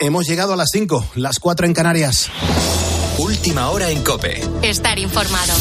Hemos llegado a las 5, las 4 en Canarias. Última hora en Cope. Estar informado.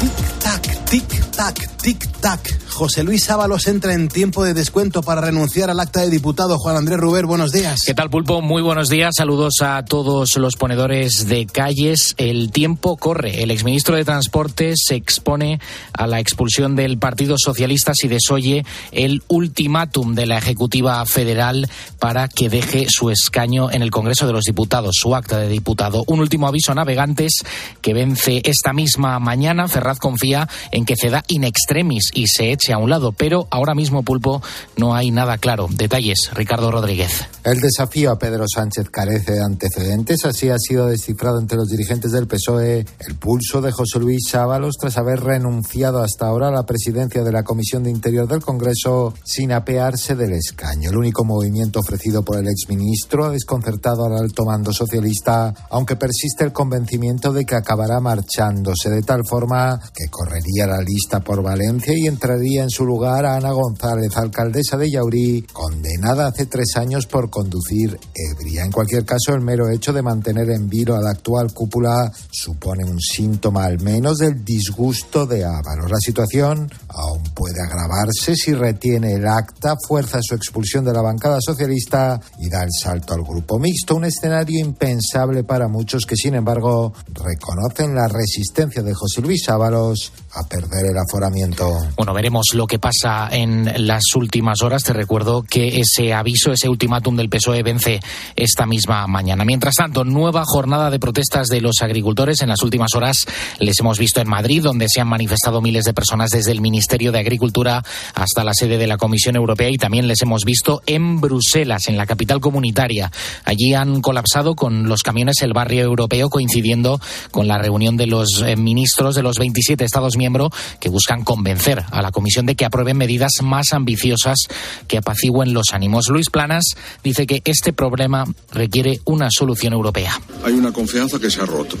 Tic tac, tic tac, tic tac. José Luis Ábalos entra en tiempo de descuento para renunciar al acta de diputado. Juan Andrés Ruber, buenos días. ¿Qué tal, Pulpo? Muy buenos días. Saludos a todos los ponedores de calles. El tiempo corre. El exministro de Transporte se expone a la expulsión del Partido Socialista si desoye el ultimátum de la Ejecutiva Federal para que deje su escaño en el Congreso de los Diputados, su acta de diputado. Un último aviso a navegantes que vence esta misma mañana. Ferraz confía en que ceda in extremis y se eche a un lado, pero ahora mismo, Pulpo, no hay nada claro. Detalles, Ricardo Rodríguez. El desafío a Pedro Sánchez carece de antecedentes, así ha sido descifrado entre los dirigentes del PSOE el pulso de José Luis Ábalos tras haber renunciado hasta ahora a la presidencia de la Comisión de Interior del Congreso sin apearse del escaño. El único movimiento ofrecido por el exministro ha desconcertado al alto mando socialista, aunque persiste el convencimiento de que acabará marchándose de tal forma que correría la lista por Valencia y entraría en su lugar a Ana González, alcaldesa de Yaurí, condenada hace tres años por conducir ebria. En cualquier caso, el mero hecho de mantener en vilo a la actual cúpula supone un síntoma al menos del disgusto de Ábalos. La situación aún puede agravarse si retiene el acta, fuerza su expulsión de la bancada socialista y da el salto al grupo mixto, un escenario impensable para muchos que, sin embargo, reconocen la resistencia de José Luis Ábalos a perder el aforamiento. Bueno, veremos lo que pasa en las últimas horas. Te recuerdo que ese aviso, ese ultimátum del PSOE vence esta misma mañana. Mientras tanto, nueva jornada de protestas de los agricultores. En las últimas horas les hemos visto en Madrid, donde se han manifestado miles de personas desde el Ministerio de Agricultura hasta la sede de la Comisión Europea y también les hemos visto en Bruselas, en la capital comunitaria. Allí han colapsado con los camiones el barrio europeo, coincidiendo con la reunión de los eh, ministros de los 27 Estados miembros que buscan convencer a la Comisión de que aprueben medidas más ambiciosas que apacigüen los ánimos. Luis Planas dice que este problema requiere una solución europea. Hay una confianza que se ha roto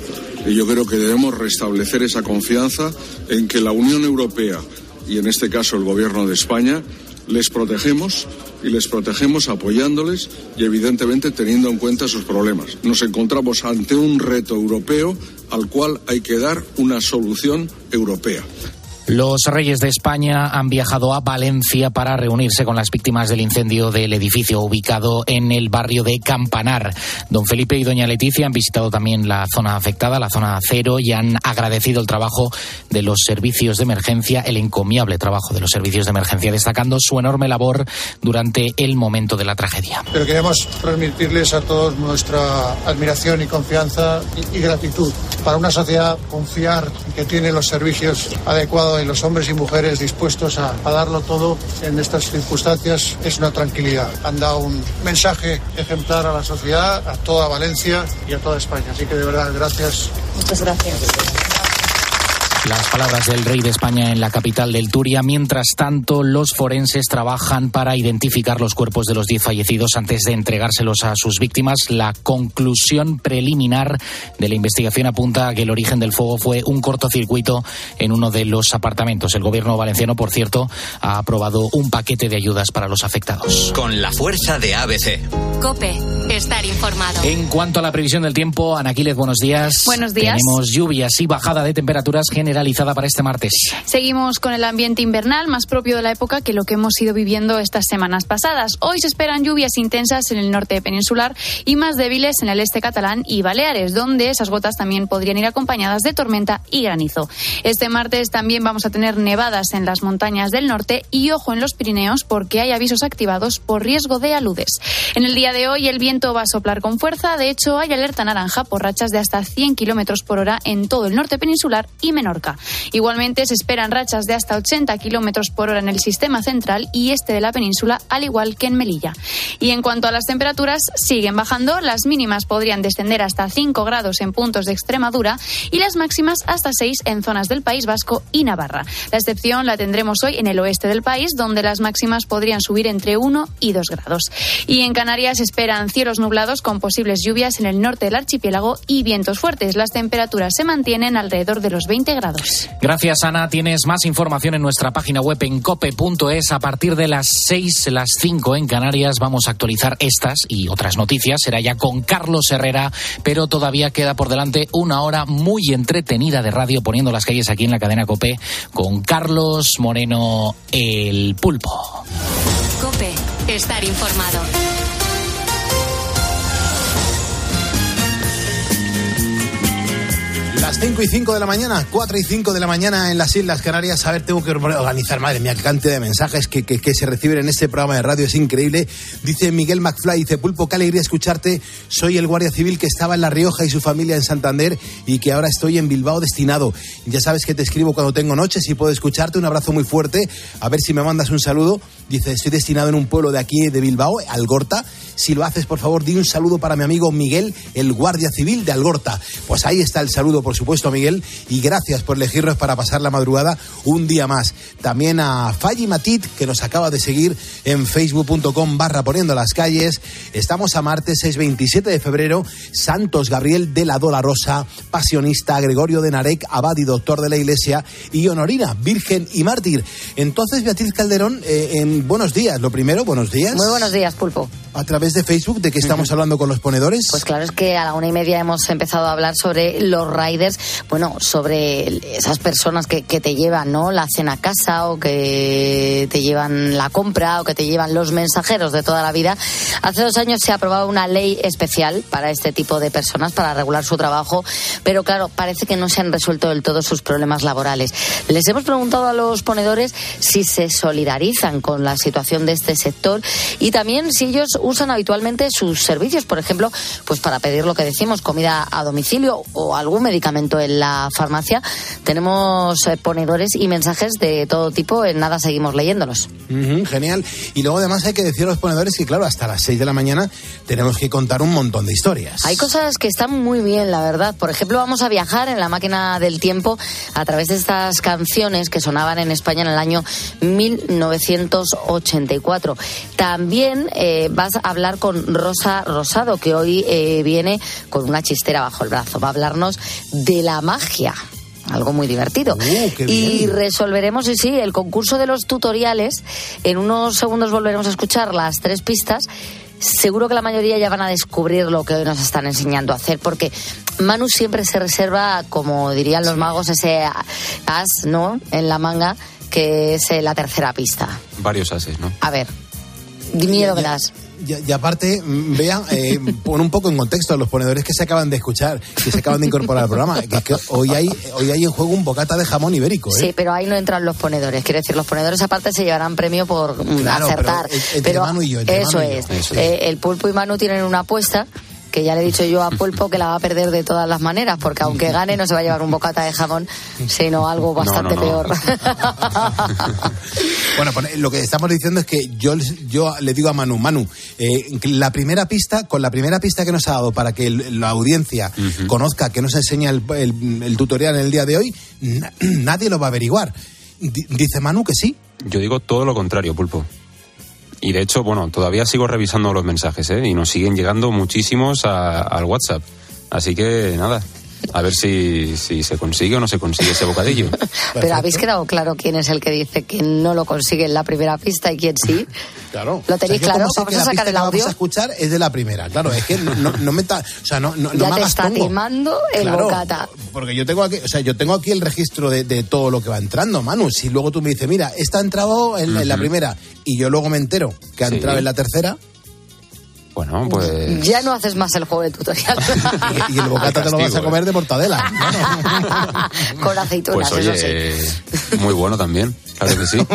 y yo creo que debemos restablecer esa confianza en que la Unión Europea y en este caso el Gobierno de España les protegemos y les protegemos apoyándoles y evidentemente teniendo en cuenta sus problemas. Nos encontramos ante un reto europeo al cual hay que dar una solución europea. Los reyes de España han viajado a Valencia para reunirse con las víctimas del incendio del edificio ubicado en el barrio de Campanar. Don Felipe y doña Leticia han visitado también la zona afectada, la zona cero, y han agradecido el trabajo de los servicios de emergencia, el encomiable trabajo de los servicios de emergencia, destacando su enorme labor durante el momento de la tragedia. Pero queremos transmitirles a todos nuestra admiración y confianza y, y gratitud. Para una sociedad confiar que tiene los servicios adecuados y los hombres y mujeres dispuestos a, a, darlo todo en estas circunstancias es una tranquilidad. Han dado un mensaje ejemplar a la sociedad, a toda Valencia y a toda España. Así que de verdad, gracias. Muchas gracias. Las palabras del rey de España en la capital del Turia. Mientras tanto, los forenses trabajan para identificar los cuerpos de los diez fallecidos antes de entregárselos a sus víctimas. La conclusión preliminar de la investigación apunta a que el origen del fuego fue un cortocircuito en uno de los apartamentos. El gobierno valenciano, por cierto, ha aprobado un paquete de ayudas para los afectados. Con la fuerza de ABC. Cope, estar informado. En cuanto a la previsión del tiempo, Anaquiles, buenos días. Buenos días. Tenemos lluvias y bajada de temperaturas generalizada para este martes. Seguimos con el ambiente invernal más propio de la época que lo que hemos ido viviendo estas semanas pasadas. Hoy se esperan lluvias intensas en el norte peninsular y más débiles en el este catalán y Baleares, donde esas gotas también podrían ir acompañadas de tormenta y granizo. Este martes también vamos a tener nevadas en las montañas del norte y ojo en los Pirineos porque hay avisos activados por riesgo de aludes. En el día de hoy el viento va a soplar con fuerza, de hecho hay alerta naranja por rachas de hasta 100 kilómetros por hora en todo el norte peninsular y Menorca. Igualmente se esperan rachas de hasta 80 kilómetros por hora en el sistema central y este de la península, al igual que en Melilla. Y en cuanto a las temperaturas, siguen bajando. Las mínimas podrían descender hasta 5 grados en puntos de Extremadura y las máximas hasta 6 en zonas del País Vasco y Navarra. La excepción la tendremos hoy en el oeste del país, donde las máximas podrían subir entre 1 y 2 grados. Y en Canarias esperan cielos cielos nublados con posibles lluvias en el norte del archipiélago y vientos fuertes. Las temperaturas se mantienen alrededor de los 20 grados. Gracias, Ana. Tienes más información en nuestra página web en cope.es. A partir de las 6, las 5 en Canarias vamos a actualizar estas y otras noticias. Será ya con Carlos Herrera, pero todavía queda por delante una hora muy entretenida de radio poniendo las calles aquí en la cadena Cope con Carlos Moreno el Pulpo. Cope, estar informado. Las 5 y 5 de la mañana, 4 y 5 de la mañana en las Islas Canarias. A ver, tengo que organizar, madre mía, qué cantidad de mensajes que, que, que, se reciben en este programa de radio, es increíble. Dice Miguel McFly, dice Pulpo, qué alegría escucharte. Soy el guardia civil que estaba en La Rioja y su familia en Santander y que ahora estoy en Bilbao destinado. Ya sabes que te escribo cuando tengo noches y puedo escucharte. Un abrazo muy fuerte. A ver si me mandas un saludo. Dice, estoy destinado en un pueblo de aquí de Bilbao, Algorta. Si lo haces, por favor, di un saludo para mi amigo Miguel, el guardia civil de Algorta. Pues ahí está el saludo, por supuesto, Miguel, y gracias por elegirnos para pasar la madrugada un día más. También a Falli Matit, que nos acaba de seguir en facebook.com barra poniendo las calles. Estamos a martes 6, 27 de febrero. Santos Gabriel de la Dola Rosa, pasionista, Gregorio de Narek, abad y doctor de la Iglesia, y Honorina, virgen y mártir. Entonces, Beatriz Calderón, eh, en buenos días. Lo primero, buenos días. Muy buenos días, Pulpo. A través de Facebook, ¿de qué estamos uh -huh. hablando con los ponedores? Pues claro, es que a la una y media hemos empezado a hablar sobre los riders, bueno, sobre esas personas que, te llevan, ¿no? La cena a casa o que te llevan la compra o que te llevan los mensajeros de toda la vida. Hace dos años se ha aprobado una ley especial para este tipo de personas, para regular su trabajo, pero claro, parece que no se han resuelto del todo sus problemas laborales. Les hemos preguntado a los ponedores si se solidarizan con la situación de este sector y también si ellos usan habitualmente sus servicios, por ejemplo, pues para pedir lo que decimos, comida a domicilio o algún medicamento en la farmacia. Tenemos eh, ponedores y mensajes de todo tipo, en nada seguimos leyéndolos. Uh -huh, genial. Y luego además hay que decir a los ponedores que, claro, hasta las 6 de la mañana tenemos que contar un montón de historias. Hay cosas que están muy bien, la verdad. Por ejemplo, vamos a viajar en la máquina del tiempo a través de estas canciones que sonaban en España en el año 1984. También eh, vas a hablar con Rosa Rosado, que hoy eh, viene con una chistera bajo el brazo. Va a hablarnos de la magia algo muy divertido. Uh, y resolveremos, y sí, el concurso de los tutoriales. En unos segundos volveremos a escuchar las tres pistas. Seguro que la mayoría ya van a descubrir lo que hoy nos están enseñando a hacer, porque Manu siempre se reserva, como dirían los magos, ese as, ¿no? En la manga, que es la tercera pista. Varios ases, ¿no? A ver, miedo que das. Y, y, aparte, vean, eh, pon un poco en contexto a los ponedores que se acaban de escuchar, que se acaban de incorporar al programa, que, que hoy hay hoy hay en juego un bocata de jamón ibérico. ¿eh? Sí, pero ahí no entran los ponedores. Quiero decir, los ponedores aparte se llevarán premio por claro, acertar. Pero, Manu y yo, y. Eso es. Eh, el pulpo y Manu tienen una apuesta que ya le he dicho yo a Pulpo que la va a perder de todas las maneras, porque aunque gane no se va a llevar un bocata de jamón, sino algo bastante no, no. peor. bueno, pues, lo que estamos diciendo es que yo, yo le digo a Manu, Manu, eh, la primera pista, con la primera pista que nos ha dado para que el, la audiencia uh -huh. conozca, que nos enseña el, el, el, tutorial en el día de hoy, na nadie lo va a averiguar. D dice Manu que sí. Yo digo todo lo contrario, Pulpo. Y de hecho, bueno, todavía sigo revisando los mensajes, ¿eh? Y nos siguen llegando muchísimos a, al WhatsApp. Así que nada, a ver si, si se consigue o no se consigue ese bocadillo. Pero habéis quedado claro quién es el que dice que no lo consigue en la primera pista y quién sí. Claro. ¿Lo tenéis o sea, claro? Vamos a sacar el audio. vamos a escuchar es de la primera. Claro, es que no, no, no me ta, o sea, no, no, ya no te me está tongo. timando el claro, bocata. Porque yo tengo aquí, o sea, yo tengo aquí el registro de, de, todo lo que va entrando, Manu. Si luego tú me dices, mira, esta ha entrado en, uh -huh. en la primera y yo luego me entero que ha sí. entrado en la tercera. Bueno, pues. Ya no haces más el juego de tutorial. y, y, el bocata te lo vas a comer de mortadela. Con aceitunas, pues, oye, eso sí. Muy bueno también. Claro que sí.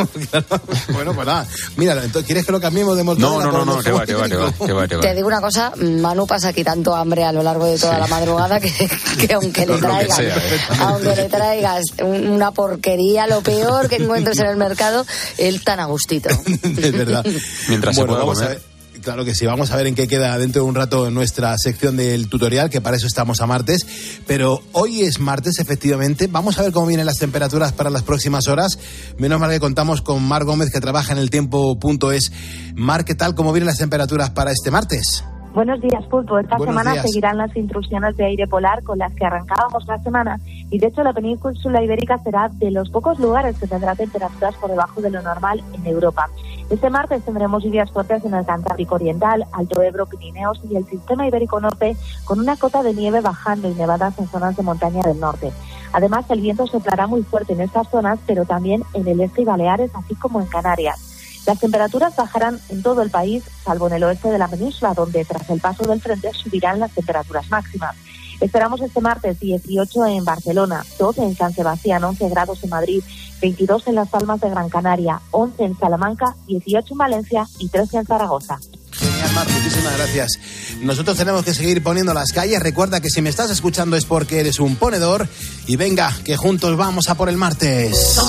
bueno, pues nada. Mira, entonces, ¿quieres que lo cambiemos de mortadela? No, no, no, no, que va, que va, que va, que va, que va. Te digo una cosa, Manu pasa aquí tanto hambre a lo largo de toda sí. la madrudada que, que aunque le traigas, sea, ¿eh? aunque le traigas una porquería, lo peor que encuentres en el mercado, él tan a gustito. es verdad. Mientras bueno, se pueda comer. Claro que sí, vamos a ver en qué queda dentro de un rato nuestra sección del tutorial, que para eso estamos a martes. Pero hoy es martes, efectivamente. Vamos a ver cómo vienen las temperaturas para las próximas horas. Menos mal que contamos con Mar Gómez, que trabaja en el tiempo.es. Mar, ¿qué tal? ¿Cómo vienen las temperaturas para este martes? Buenos días, Pulpo. Esta Buenos semana días. seguirán las intrusiones de aire polar con las que arrancábamos la semana y de hecho la península ibérica será de los pocos lugares que tendrá temperaturas por debajo de lo normal en Europa. Este martes tendremos lluvias fuertes en el Cantábrico Oriental, Alto Ebro, Pirineos y el sistema ibérico norte con una cota de nieve bajando y nevadas en zonas de montaña del norte. Además, el viento soplará muy fuerte en estas zonas, pero también en el este y Baleares, así como en Canarias. Las temperaturas bajarán en todo el país, salvo en el oeste de la península, donde tras el paso del frente subirán las temperaturas máximas. Esperamos este martes 18 en Barcelona, 12 en San Sebastián, 11 grados en Madrid, 22 en Las Palmas de Gran Canaria, 11 en Salamanca, 18 en Valencia y 13 en Zaragoza. Genial, Mar, muchísimas gracias. Nosotros tenemos que seguir poniendo las calles. Recuerda que si me estás escuchando es porque eres un ponedor. Y venga, que juntos vamos a por el martes.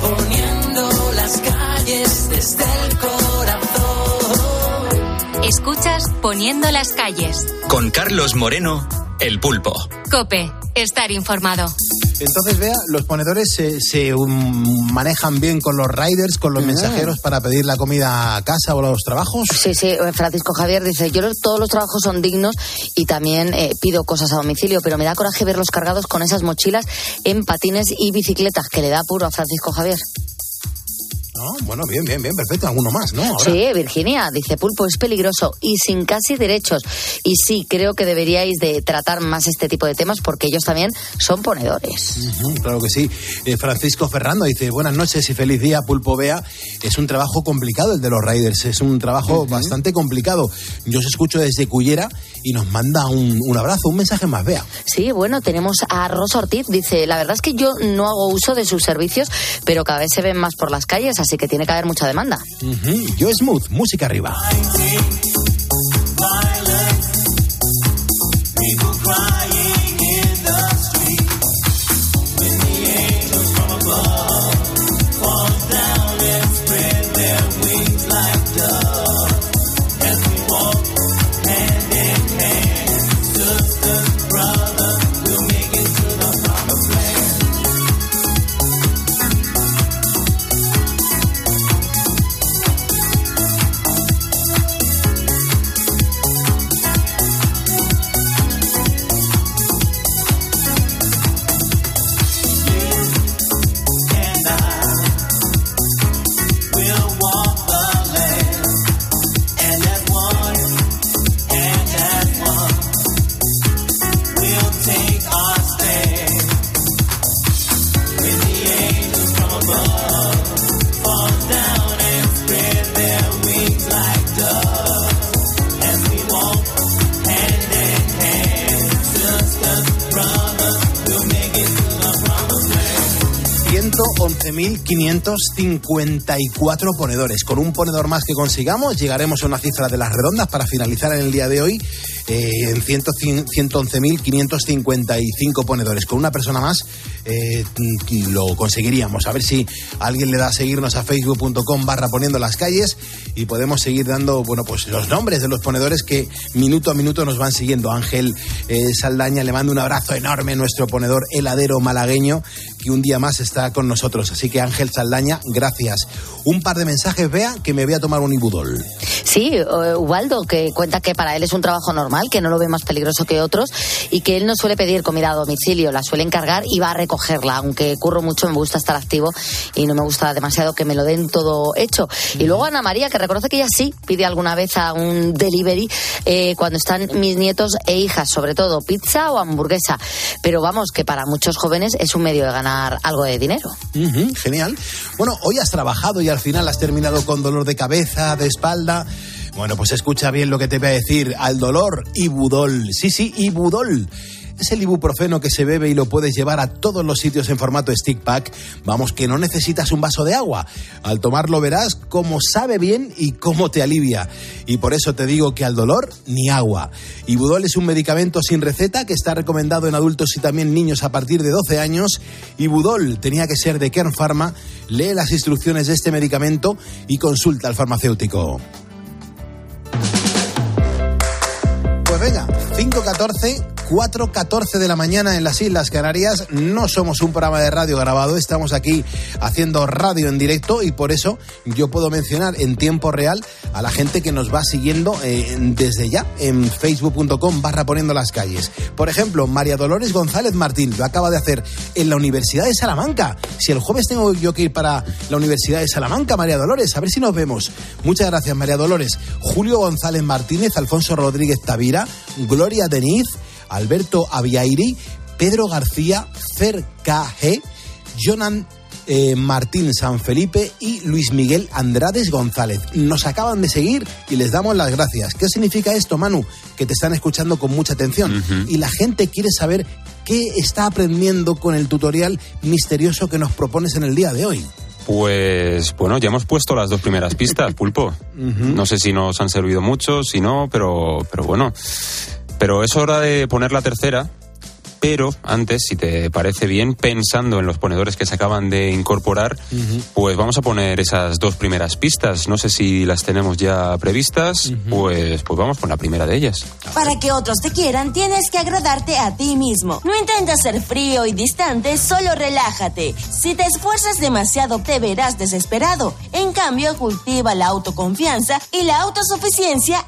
Poniendo las calles desde el corazón. Escuchas Poniendo las calles. Con Carlos Moreno, El Pulpo. Cope, estar informado. Entonces, vea, los ponedores se, se, um, manejan bien con los riders, con los mensajeros para pedir la comida a casa o a los trabajos. Sí, sí, eh, Francisco Javier dice, yo todos los trabajos son dignos y también eh, pido cosas a domicilio, pero me da coraje verlos cargados con esas mochilas en patines y bicicletas, que le da puro a Francisco Javier. No, bueno, bien, bien, bien, perfecto. Alguno más, ¿no? Ahora. Sí, Virginia, dice Pulpo, es peligroso y sin casi derechos. Y sí, creo que deberíais de tratar más este tipo de temas porque ellos también son ponedores. Claro que sí. Eh, Francisco Ferrando dice, buenas noches y feliz día, Pulpo Bea. Es un trabajo complicado el de los riders, es un trabajo bastante complicado. Yo os escucho desde Cullera y nos manda un, un abrazo, un mensaje más, Bea. Sí, bueno, tenemos a Rosa Ortiz, dice, la verdad es que yo no hago uso de sus servicios, pero cada vez se ven más por las calles, así que tiene que haber mucha demanda. Yo Smooth, música arriba. 111.554 ponedores. Con un ponedor más que consigamos, llegaremos a una cifra de las redondas para finalizar en el día de hoy eh, en 100 111.555 ponedores. Con una persona más eh, lo conseguiríamos. A ver si alguien le da a seguirnos a facebook.com barra poniendo las calles y podemos seguir dando, bueno, pues los nombres de los ponedores que minuto a minuto nos van siguiendo. Ángel eh, Saldaña le mando un abrazo enorme, nuestro ponedor heladero malagueño, que un día más está con nosotros. Así que Ángel Saldaña, gracias. Un par de mensajes, vea, que me voy a tomar un ibudol. Sí, eh, Ubaldo, que cuenta que para él es un trabajo normal, que no lo ve más peligroso que otros y que él no suele pedir comida a domicilio, la suele encargar y va a recogerla. Aunque curro mucho, me gusta estar activo y no me gusta demasiado que me lo den todo hecho. Y luego Ana María, que reconoce que ella sí pide alguna vez a un delivery eh, cuando están mis nietos e hijas, sobre todo pizza o hamburguesa. Pero vamos, que para muchos jóvenes es un medio de ganar algo de dinero. Genial. Bueno, hoy has trabajado y al final has terminado con dolor de cabeza, de espalda. Bueno, pues escucha bien lo que te voy a decir. Al dolor, Ibudol. Sí, sí, Ibudol. Es el ibuprofeno que se bebe y lo puedes llevar a todos los sitios en formato stick pack. Vamos, que no necesitas un vaso de agua. Al tomarlo verás cómo sabe bien y cómo te alivia. Y por eso te digo que al dolor, ni agua. Ibudol es un medicamento sin receta que está recomendado en adultos y también niños a partir de 12 años. Ibudol tenía que ser de Kern Pharma. Lee las instrucciones de este medicamento y consulta al farmacéutico. Pues venga, 5.14, 4.14 de la mañana en las Islas Canarias. No somos un programa de radio grabado, estamos aquí haciendo radio en directo y por eso yo puedo mencionar en tiempo real a la gente que nos va siguiendo eh, desde ya en facebook.com barra poniendo las calles. Por ejemplo, María Dolores González Martín lo acaba de hacer en la Universidad de Salamanca. Si el jueves tengo yo que ir para la Universidad de Salamanca, María Dolores, a ver si nos vemos. Muchas gracias, María Dolores. Julio González Martínez, Alfonso Rodríguez Tavira, Gloria Deniz, Alberto Aviairi, Pedro García, KG, Jonan eh, Martín San Felipe y Luis Miguel Andrades González. Nos acaban de seguir y les damos las gracias. ¿Qué significa esto, Manu? Que te están escuchando con mucha atención. Y la gente quiere saber qué está aprendiendo con el tutorial misterioso que nos propones en el día de hoy. Pues bueno, ya hemos puesto las dos primeras pistas, Pulpo. No sé si nos han servido mucho, si no, pero, pero bueno. Pero es hora de poner la tercera. Pero antes, si te parece bien, pensando en los ponedores que se acaban de incorporar, pues vamos a poner esas dos primeras pistas. No sé si las tenemos ya previstas, pues, pues vamos con la primera de ellas. Para que otros te quieran, tienes que agradarte a ti mismo. No intentes ser frío y distante, solo relájate. Si te esfuerzas demasiado, te verás desesperado. En cambio, cultiva la autoconfianza y la autosuficiencia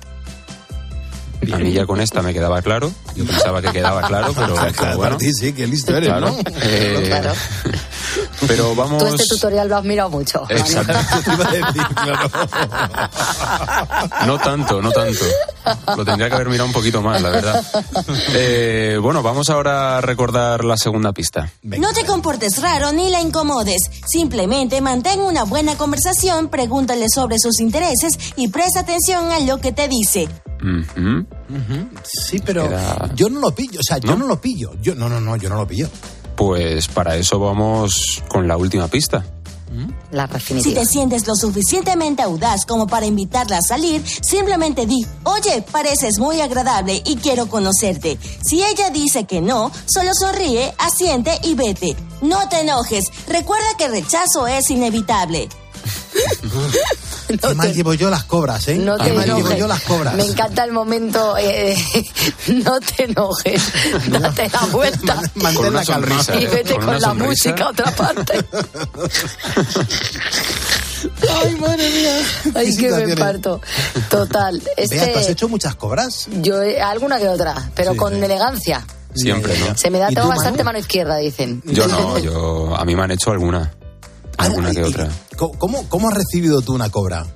A mí ya con esta me quedaba claro. Yo pensaba que quedaba claro, pero, pero Claro, bueno. ti sí, que listo eres, Claro. ¿no? Eh, Claro. Pero vamos. Tú este tutorial lo has mirado mucho. Exacto. Te iba a decir, claro. No tanto, no tanto. Lo tendría que haber mirado un poquito más, la verdad. Eh, bueno, vamos ahora a recordar la segunda pista. No te comportes raro ni la incomodes. Simplemente mantén una buena conversación, pregúntale sobre sus intereses y presta atención a lo que te dice. Ujú. Sí, pero Era- yo no lo pillo, o sea, yo ¿No? no lo pillo. Yo, no, no, no, yo no lo pillo. Pues para eso vamos con la última pista. La Si te sientes lo suficientemente audaz como para invitarla a salir, simplemente di, oye, pareces muy agradable y quiero conocerte. Si ella dice que no, solo sonríe, asiente y vete. No te enojes, recuerda que el rechazo es inevitable. Qué mal llevo yo las cobras, ¿eh? No Qué te mal llevo yo las cobras. Me encanta el momento. eh, no te enojes. Date la vuelta. Mantén Con una la calma. sonrisa, Y ¿eh? vete Con con, la sonrisa. música a otra parte. Ay, madre mía. Ay, que me parto. Total. Vea, ¿tú has Este, hecho muchas cobras? yo eh, alguna que otra, pero Sí, con sí. elegancia. Siempre, ¿no? Se me da ¿Y tengo tú, bastante Manu? mano izquierda, dicen. Yo no, yo a mí me han hecho alguna, alguna Ah, que y- otra. ¿Cómo, cómo- has recibido tú una cobra?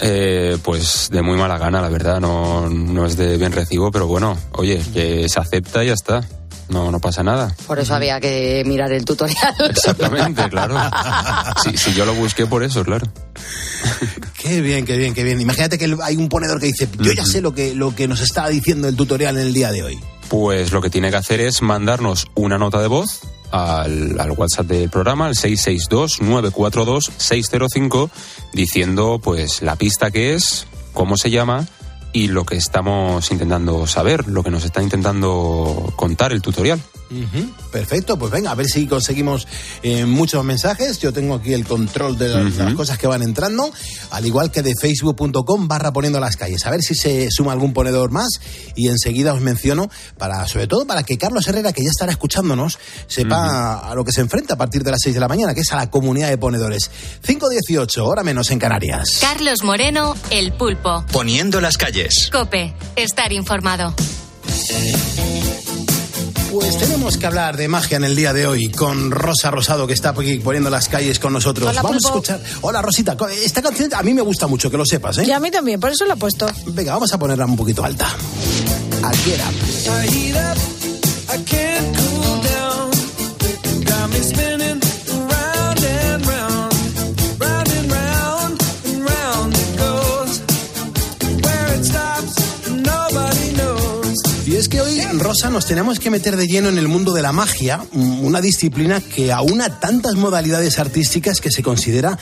Eh, pues de muy mala gana, la verdad, no, no es de bien recibo, pero bueno, oye, que se acepta y ya está. No, no pasa nada. Por eso había que mirar el tutorial. Exactamente, claro. Si, si yo lo busqué por eso, claro. Qué bien, qué bien, qué bien. Imagínate que hay un ponedor que dice, yo ya sé lo que, lo que nos está diciendo el tutorial en el día de hoy. Pues lo que tiene que hacer es mandarnos una nota de voz al, al WhatsApp del programa, al 662-942-605, diciendo pues la pista que es, cómo se llama y lo que estamos intentando saber, lo que nos está intentando contar el tutorial. Perfecto, pues venga, a ver si conseguimos eh, muchos mensajes. Yo tengo aquí el control de, la- de las cosas que van entrando, al igual que de facebook.com barra poniendo las calles. A ver si se suma algún ponedor más y enseguida os menciono, para, sobre todo para que Carlos Herrera, que ya estará escuchándonos, sepa a lo que se enfrenta a partir de las 6 de la mañana, que es a la comunidad de ponedores. 5.18, hora menos en Canarias. Carlos Moreno, El Pulpo. Poniendo las calles. Cope, estar informado. Pues tenemos que hablar de magia en el día de hoy con Rosa Rosado que está aquí poniendo las calles con nosotros. Hola, vamos a escuchar. Hola Rosita, esta canción a mí me gusta mucho, que lo sepas, ¿eh? Y a mí también, por eso la he puesto. Venga, vamos a ponerla un poquito alta. Aquí era. Nos tenemos que meter de lleno en el mundo de la magia, mm, una disciplina que aúna tantas modalidades artísticas que se considera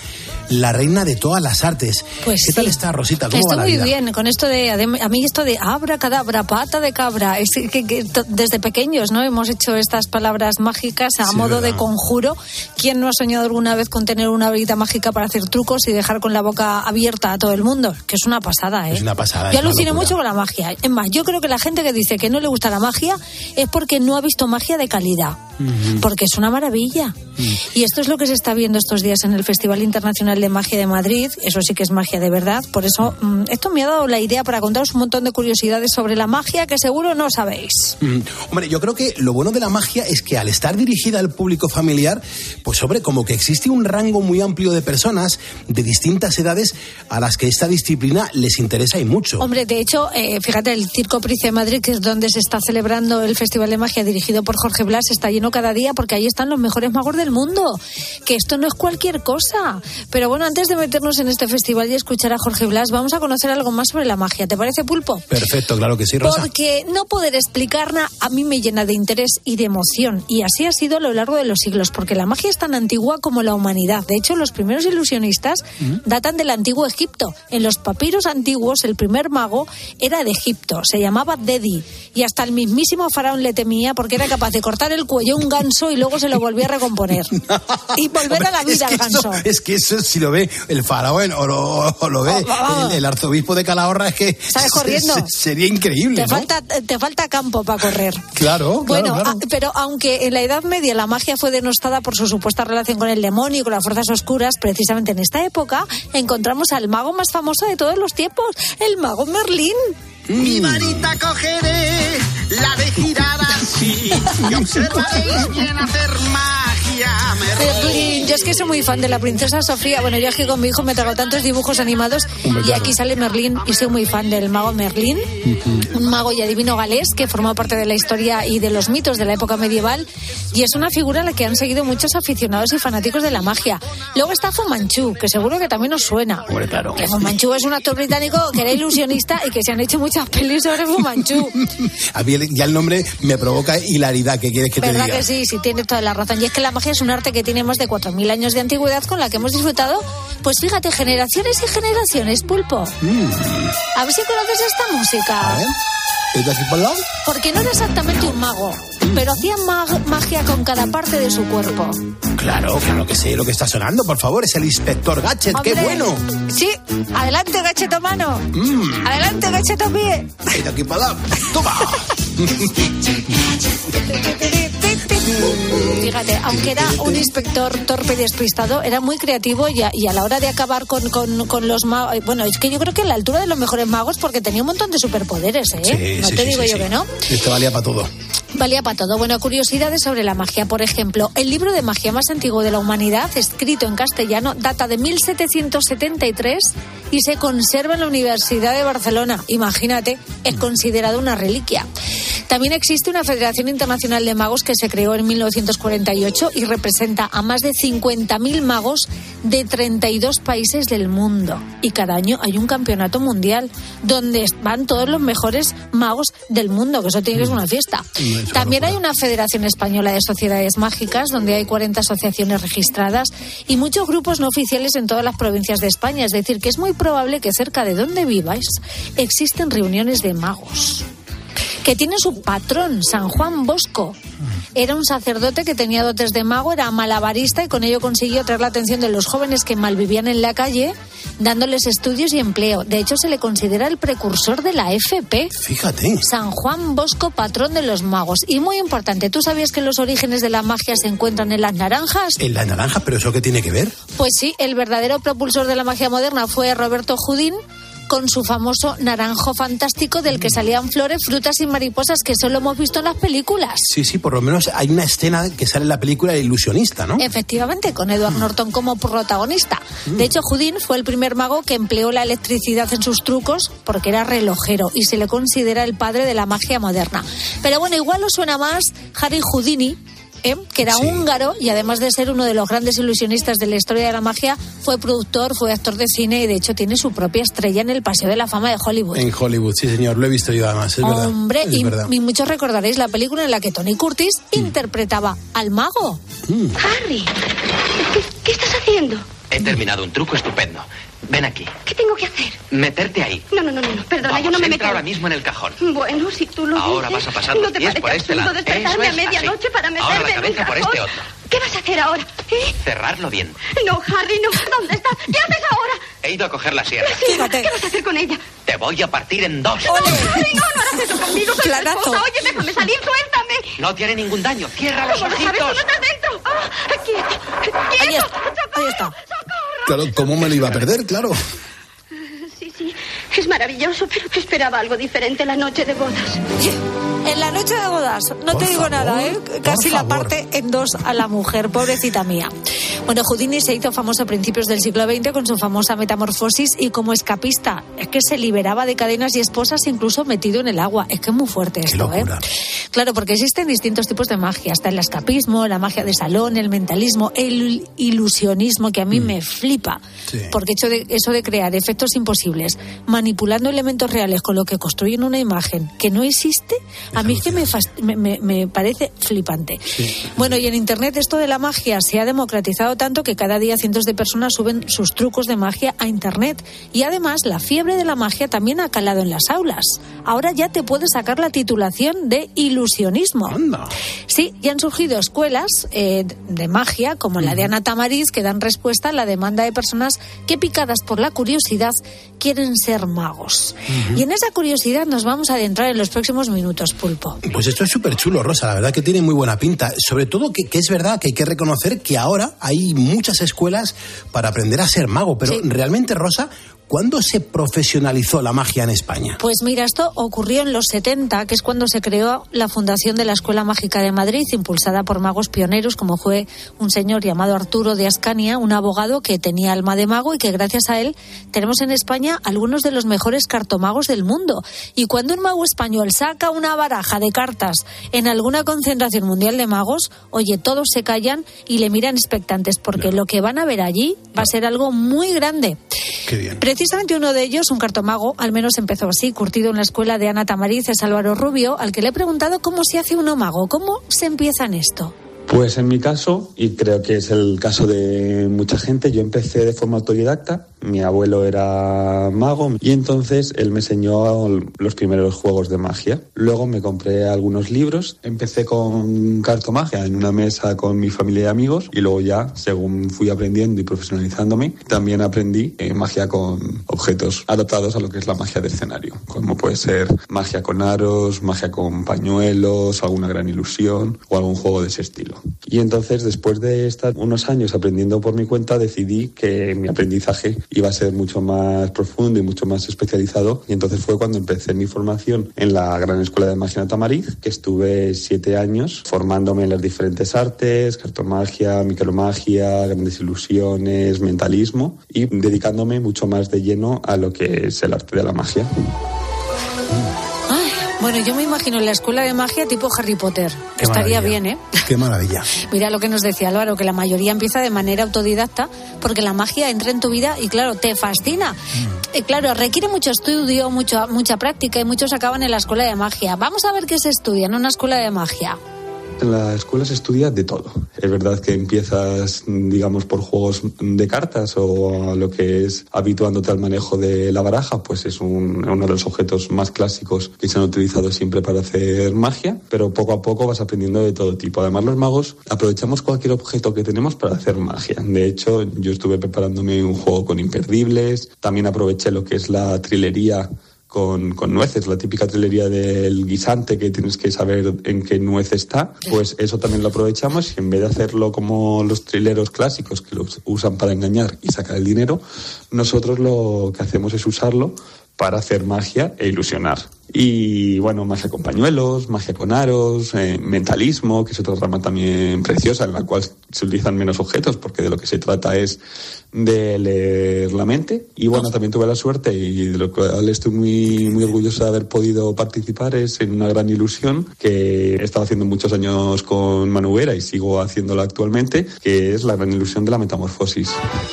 la reina de todas las artes. Pues ¿Qué tal sí. está, Rosita? ¿Cómo Estoy va la muy vida? bien con esto de, a mí esto de abra cadabra, pata de cabra, es que, que desde pequeños no hemos hecho estas palabras mágicas a Sí, modo verdad. de conjuro. ¿Quién no ha soñado alguna vez con tener una varita mágica para hacer trucos y dejar con la boca abierta a todo el mundo? Que es una pasada, ¿eh? Es una pasada, Yo alucino mucho con la magia. Es más, yo creo que la gente que dice que no le gusta la magia es porque no ha visto magia de calidad. Porque es una maravilla. Y esto es lo que se está viendo estos días en el Festival Internacional de Magia de Madrid. Eso sí que es magia de verdad. Por eso, mm, esto me ha dado la idea para contaros un montón de curiosidades sobre la magia que seguro no sabéis. Hombre, yo creo que lo bueno de la magia es que al estar dirigida al público familiar, pues hombre, como que existe un rango muy amplio de personas de distintas edades a las que esta disciplina les interesa y mucho. Hombre, de hecho, eh, fíjate, el Circo Price de Madrid, que es donde se está celebrando el Festival de Magia dirigido por Jorge Blas, está lleno cada día porque ahí están los mejores magos del mundo. Que esto no es cualquier cosa. Pero bueno, antes de meternos en este festival y escuchar a Jorge Blas, vamos a conocer algo más sobre la magia. ¿Te parece, Pulpo? Perfecto, claro que sí, Rosa. Porque no poder explicarla a mí me llena de interés y de emoción. Y así ha sido a lo largo de los siglos, porque la magia es tan antigua como la humanidad. De hecho, los primeros ilusionistas datan del antiguo Egipto. En los papiros antiguos, el primer mago era de Egipto. Se llamaba Dedi. Y hasta el mismísimo faraón le temía porque era capaz de cortar el cuello a un ganso y luego se lo volvía a recomponer. y volver a la vida al ganso. Eso, es que eso, si lo ve el faraón o lo, o lo ve Oh, el, el arzobispo de Calahorra, es que Sale corriendo. se- sería increíble, Te ¿no? falta, te falta campo para correr. Claro, claro, Bueno, claro. a- pero aunque en la Edad Media la magia fue denostada por su supuesta relación con el demonio y con las fuerzas oscuras, precisamente en esta época encontramos al mago más famoso de todos los tiempos, el mago Merlín. Mi varita cogeré, la de girar así, y observaréis bien hacer magia. Yo es que soy muy fan de la princesa Sofía. Bueno, yo aquí con mi hijo me trago tantos dibujos animados y aquí sale Merlín y soy muy fan del mago Merlín, un mago y adivino galés que formó parte de la historia y de los mitos de la época medieval y es una figura a la que han seguido muchos aficionados y fanáticos de la magia. Luego está Fu Manchu, que seguro que también os suena. Hombre, claro. Que Fu Manchu es un actor británico que era ilusionista y que se han hecho muchas pelis sobre Fu Manchu. A mí ya el nombre me provoca hilaridad, ¿qué quieres que te ¿Verdad diga? que sí? Sí, tienes toda la razón. Y es que la magia es un arte que tiene más de 4.000 años de antigüedad con la que hemos disfrutado, pues fíjate, generaciones y generaciones, pulpo. A ver si conoces esta música. Mm. Ver, ¿es de aquí lado? Porque no era exactamente un mago, pero hacía mag- magia con cada parte de su cuerpo. Claro, claro que sé lo que está sonando, por favor, es el inspector Gadget, qué bueno. Sí, adelante, gacheto mano. Mm, Adelante, gacheto pie. es de aquí para lado. Toma. Fíjate, aunque era un inspector torpe y despistado, era muy creativo y a, y a la hora de acabar con, con- con los magos. Bueno, es que yo creo que a la altura de los mejores magos porque tenía un montón de superpoderes, ¿eh? Sí, no sí, te sí, digo yo que no. Esto valía para todo. Valía para todo. Bueno, curiosidades sobre la magia. Por ejemplo, el libro de magia más antiguo de la humanidad, escrito en castellano, data de 1773 y se conserva en la Universidad de Barcelona. Imagínate, es considerado una reliquia. También existe una Federación Internacional de Magos que se creó en 1948 y representa a más de 50.000 magos de 32 países del mundo. Y cada año hay un campeonato mundial donde van todos los mejores magos del mundo, que eso tiene que ser una fiesta. También hay una Federación Española de Sociedades Mágicas donde hay 40 asociaciones registradas y muchos grupos no oficiales en todas las provincias de España. Es decir, que es muy probable que cerca de donde viváis existen reuniones de magos que tiene su patrón, San Juan Bosco. Era un sacerdote que tenía dotes de mago, era malabarista y con ello consiguió atraer la atención de los jóvenes que malvivían en la calle, dándoles estudios y empleo. De hecho, se le considera el precursor de la FP. Fíjate. San Juan Bosco, patrón de los magos. Y muy importante, ¿tú sabías que los orígenes de la magia se encuentran en las naranjas? En la naranja, pero ¿eso qué tiene que ver? Pues sí, el verdadero propulsor de la magia moderna fue Roberto Judín con su famoso naranjo fantástico del que salían flores, frutas y mariposas que solo hemos visto en las películas. Sí, sí, por lo menos hay una escena que sale en la película El ilusionista, ¿no? Efectivamente, con Edward Norton como protagonista. De hecho, Houdin fue el primer mago que empleó la electricidad en sus trucos porque era relojero y se le considera el padre de la magia moderna. Pero bueno, igual os suena más Harry Houdini ¿eh? que era húngaro y además de ser uno de los grandes ilusionistas de la historia de la magia, fue productor, fue actor de cine y de hecho tiene su propia estrella en el Paseo de la Fama de Hollywood. En Hollywood, sí, señor. Lo he visto yo además, es verdad. Hombre, Es y, muchos recordaréis la película en la que Tony Curtis Mm. interpretaba al mago. Harry, ¿qué, qué estás haciendo? He terminado un truco estupendo. Ven aquí. ¿Qué tengo que hacer? Meterte ahí. No, no, no, no, no, perdona, Vamos, yo no me entra meto. ahora mismo en el cajón. Bueno, si tú lo Ahora dices, vas a pasar no los te pies por este lado. despertarme Eso a es, medianoche para meterme Ahora la en un cabeza por cajón? este otro. ¿Qué vas a hacer ahora? ¿Eh? Cerrarlo bien. No, Harry, no. ¿Dónde estás? ¿Qué haces ahora? He ido a coger la sierra. ¿Qué vas a hacer con ella? Te voy a partir en dos. No, Harry, no, no hagas eso conmigo, soy tu esposa. Oye, déjame salir, suéltame. No tiene ningún daño. Cierra los ¿Cómo lo sabes? ¿Tú no ojitos. estás dentro? Ah, quieto, quieto. Ahí está. Claro, ¿cómo me lo iba a perder? Claro. Sí, sí, es maravilloso, pero esperaba algo diferente la noche de bodas. En la noche de bodas, no Por te digo favor, nada, ¿eh? Casi la favor. parte en dos a la mujer, pobrecita mía. Bueno, Houdini se hizo famoso a principios del siglo XX con su famosa metamorfosis y como escapista. Es que se liberaba de cadenas y esposas incluso metido en el agua. Es que es muy fuerte esto, ¿eh? Claro, porque existen distintos tipos de magia. Está el escapismo, la magia de salón, el mentalismo, el ilusionismo, que a Mm. mí me flipa. Porque hecho de, eso de crear efectos imposibles, manipulando elementos reales con lo que construyen una imagen que no existe, a mí es que me, me, me- me parece flipante. Bueno, y en Internet esto de la magia se ha democratizado tanto que cada día cientos de personas suben sus trucos de magia a Internet. Y además la fiebre de la magia también ha calado en las aulas. Ahora ya te puedes sacar la titulación de ilusionismo. Sí, ya han surgido escuelas eh, de magia, como la de Ana Tamariz, que dan respuesta a la demanda de personas que, picadas por la curiosidad, quieren ser magos. Y en esa curiosidad nos vamos a adentrar en los próximos minutos, Pulpo. Pues esto es súper chulo, Rosa. La verdad que tiene muy buena pinta. Sobre todo que, que es verdad que hay que reconocer que ahora hay muchas escuelas para aprender a ser mago. Pero realmente, Rosa, ¿cuándo se profesionalizó la magia en España? Pues mira, esto ocurrió en los 70, que es cuando se creó la fundación de la Escuela Mágica de Madrid, impulsada por magos pioneros, como fue un señor llamado Arturo de Ascania, un abogado que tenía alma de mago y que gracias a él tenemos en España algunos de los mejores cartomagos del mundo. Y cuando un mago español saca una baraja de cartas en alguna concentración mundial de magos, oye, todos se callan y le miran expectantes, porque lo que van a ver allí va a ser algo muy grande. Qué bien. Precisamente uno de ellos, un cartomago, al menos empezó así, curtido en la escuela de Ana Tamariz, es Álvaro Rubio, al que le he preguntado cómo se hace uno mago, cómo se empieza en esto. Pues en mi caso, y creo que es el caso de mucha gente, yo empecé de forma autodidacta. Mi abuelo era mago y entonces él me enseñó los primeros juegos de magia. Luego me compré algunos libros. Empecé con cartomagia en una mesa con mi familia y amigos y luego ya, según fui aprendiendo y profesionalizándome, también aprendí eh, magia con objetos adaptados a lo que es la magia de escenario, como puede ser magia con aros, magia con pañuelos, alguna gran ilusión o algún juego de ese estilo. Y entonces, después de estar unos años aprendiendo por mi cuenta, decidí que mi aprendizaje iba a ser mucho más profundo y mucho más especializado. Y entonces fue cuando empecé mi formación en la Gran Escuela de Magia Tamariz, que estuve siete años formándome en las diferentes artes, cartomagia, micromagia, grandes ilusiones, mentalismo, y dedicándome mucho más de lleno a lo que es el arte de la magia. Bueno, yo me imagino la escuela de magia tipo Harry Potter. Qué Estaría bien, ¿eh? Qué maravilla. Mira lo que nos decía Álvaro, que la mayoría empieza de manera autodidacta porque la magia entra en tu vida y claro, te fascina. Eh, claro, requiere mucho estudio, mucho, mucha práctica y muchos acaban en la escuela de magia. Vamos a ver qué se estudia en una escuela de magia. En la escuela se estudia de todo. Es verdad que empiezas, digamos, por juegos de cartas o lo que es habituándote al manejo de la baraja, pues es un- uno de los objetos más clásicos que se han utilizado siempre para hacer magia, pero poco a poco vas aprendiendo de todo tipo. Además, los magos aprovechamos cualquier objeto que tenemos para hacer magia. De hecho, yo estuve preparándome un juego con imperdibles, también aproveché lo que es la trilería con, con nueces, la típica trilería del guisante que tienes que saber en qué nuez está, pues eso también lo aprovechamos y en vez de hacerlo como los trileros clásicos que los usan para engañar y sacar el dinero, nosotros lo que hacemos es usarlo para hacer magia e ilusionar. Y bueno, magia con pañuelos, magia con aros, eh, mentalismo, que es otra rama también preciosa en la cual se utilizan menos objetos porque de lo que se trata es de leer la mente. Y bueno, también tuve la suerte y de lo cual estoy muy, muy orgulloso de haber podido participar es en una gran ilusión que he estado haciendo muchos años con Manuera y sigo haciéndola actualmente, que es la gran ilusión de la metamorfosis.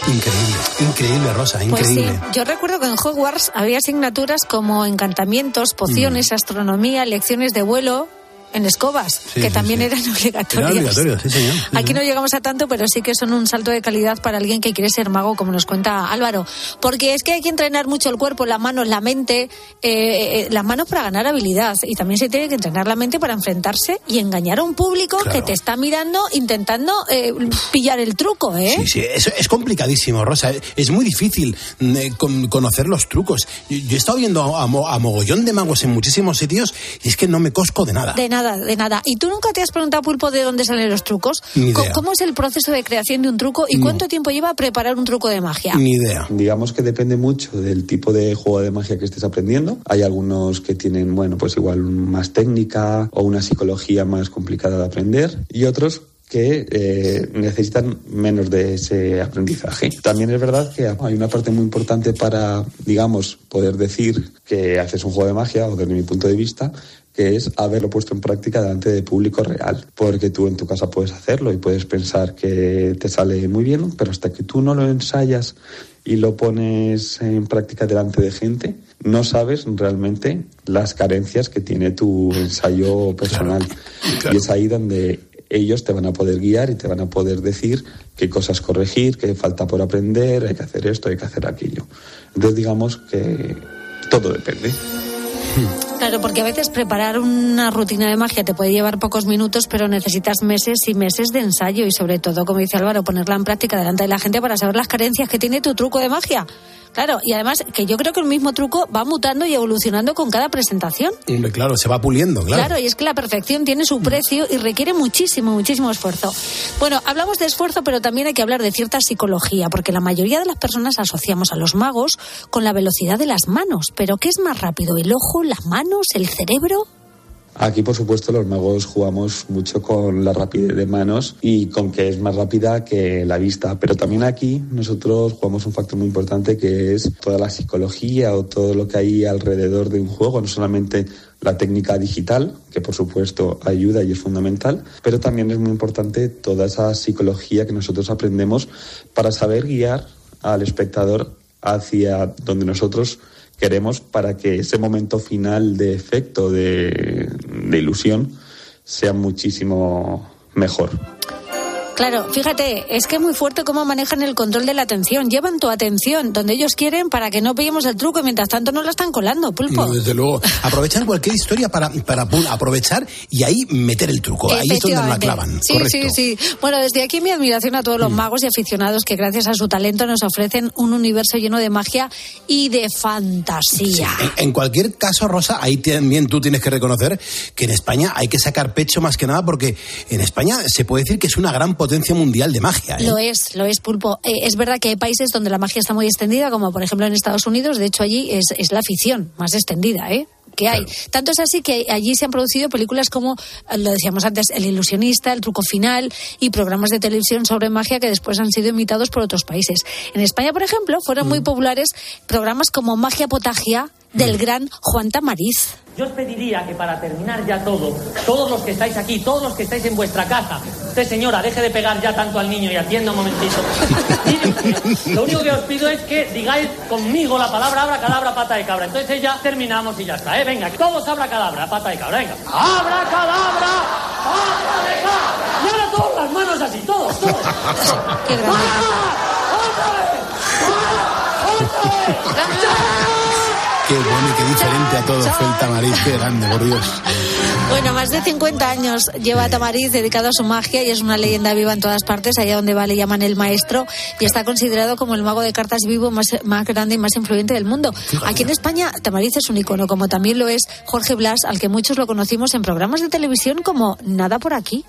Increíble, increíble, Rosa, Pues sí, increíble. yo recuerdo que en Hogwarts había asignaturas como encantamientos, pociones, astronomía, lecciones de vuelo en escobas, Sí, que sí, también sí. eran obligatorias. Era obligatorio, sí, señor. Aquí no llegamos a tanto, pero sí que son un salto de calidad para alguien que quiere ser mago, como nos cuenta Álvaro. Porque es que hay que entrenar mucho el cuerpo, las manos, la mente, eh, eh, las manos para ganar habilidad. Y también se tiene que entrenar la mente para enfrentarse y engañar a un público que te está mirando intentando eh, pillar el truco, ¿eh? Sí, sí, es, es complicadísimo, Rosa. Es muy difícil mm, eh, con- conocer los trucos. Yo, yo he estado viendo a, mo- a mogollón de magos en muchísimos sitios y es que no me cosco de nada. De nada, de nada. ¿Y tú nunca te has preguntado, Pulpo, de dónde salen los trucos? Ni idea. ¿Cómo es el proceso de creación de un truco y No. cuánto tiempo lleva preparar un truco de magia? Ni idea. Digamos que depende mucho del tipo de juego de magia que estés aprendiendo. Hay algunos que tienen, bueno, pues igual más técnica o una psicología más complicada de aprender y otros que eh, necesitan menos de ese aprendizaje. También es verdad que hay una parte muy importante para, digamos, poder decir que haces un juego de magia, o desde mi punto de vista, que es haberlo puesto en práctica delante de público real. Porque tú en tu casa puedes hacerlo y puedes pensar que te sale muy bien, pero hasta que tú no lo ensayas y lo pones en práctica delante de gente, no sabes realmente las carencias que tiene tu ensayo personal. Y es ahí donde ellos te van a poder guiar y te van a poder decir qué cosas corregir, qué falta por aprender, hay que hacer esto, hay que hacer aquello. Entonces digamos que todo depende. Claro, porque a veces preparar una rutina de magia te puede llevar pocos minutos, pero necesitas meses y meses de ensayo y sobre todo, como dice Álvaro, ponerla en práctica delante de la gente para saber las carencias que tiene tu truco de magia. Claro, y además que yo creo que el mismo truco va mutando y evolucionando con cada presentación. Hombre, claro, se va puliendo, claro. Claro, y es que la perfección tiene su precio y requiere muchísimo, muchísimo esfuerzo. Bueno, hablamos de esfuerzo, pero también hay que hablar de cierta psicología, porque la mayoría de las personas asociamos a los magos con la velocidad de las manos. Pero ¿qué es más rápido? ¿El ojo, las manos, el cerebro? Aquí, por supuesto, los magos jugamos mucho con la rapidez de manos y con que es más rápida que la vista. Pero también aquí nosotros jugamos un factor muy importante que es toda la psicología o todo lo que hay alrededor de un juego, no solamente la técnica digital, que por supuesto ayuda y es fundamental, pero también es muy importante toda esa psicología que nosotros aprendemos para saber guiar al espectador hacia donde nosotros queremos para que ese momento final de efecto, de, de ilusión, sea muchísimo mejor. Claro, fíjate, es que es muy fuerte cómo manejan el control de la atención. Llevan tu atención donde ellos quieren para que no pillemos el truco y mientras tanto no la están colando, pulpo. No, desde luego. Aprovechan cualquier historia para, para aprovechar y ahí meter el truco. Ahí es donde la clavan. Sí, Correcto. Mm. sí, sí. Bueno, desde aquí mi admiración a todos los magos y aficionados que gracias a su talento nos ofrecen un universo lleno de magia y de fantasía. En, en cualquier caso, Rosa, ahí también tú tienes que reconocer que en España hay que sacar pecho más que nada porque en España se puede decir que es una gran potencia mundial de magia. ¿eh? Lo es, lo es, Pulpo. Eh, es verdad que hay países donde la magia está muy extendida, como por ejemplo en Estados Unidos. De hecho, allí es, es la afición más extendida, ¿eh? Que hay. Tanto es así que allí se han producido películas como, eh, lo decíamos antes, El ilusionista, El truco final y programas de televisión sobre magia que después han sido imitados por otros países. En España, por ejemplo, fueron muy populares programas como Magia Potagia del gran Juan Tamariz. Yo os pediría que para terminar ya todo, todos los que estáis aquí, todos los que estáis en vuestra casa, usted señora, deje de pegar ya tanto al niño y atienda un momentito. Lo único que os pido es que digáis conmigo la palabra abra cadabra pata de cabra. Entonces ya terminamos y ya está, ¿eh? Venga, todos abra cadabra pata de cabra, venga. Abra cadabra pata de cabra. Y ahora todos las manos así, todos, todos. Qué grande. Qué bueno y qué diferente a todo fue el tamariz. Qué grande, por Dios. Bueno, más de 50 años lleva Tamariz dedicado a su magia y es una leyenda viva en todas partes. Allá donde va le llaman el maestro y está considerado como el mago de cartas vivo más, más grande y más influyente del mundo. Aquí en España, Tamariz es un icono, como también lo es Jorge Blas, al que muchos lo conocimos en programas de televisión como Nada por aquí.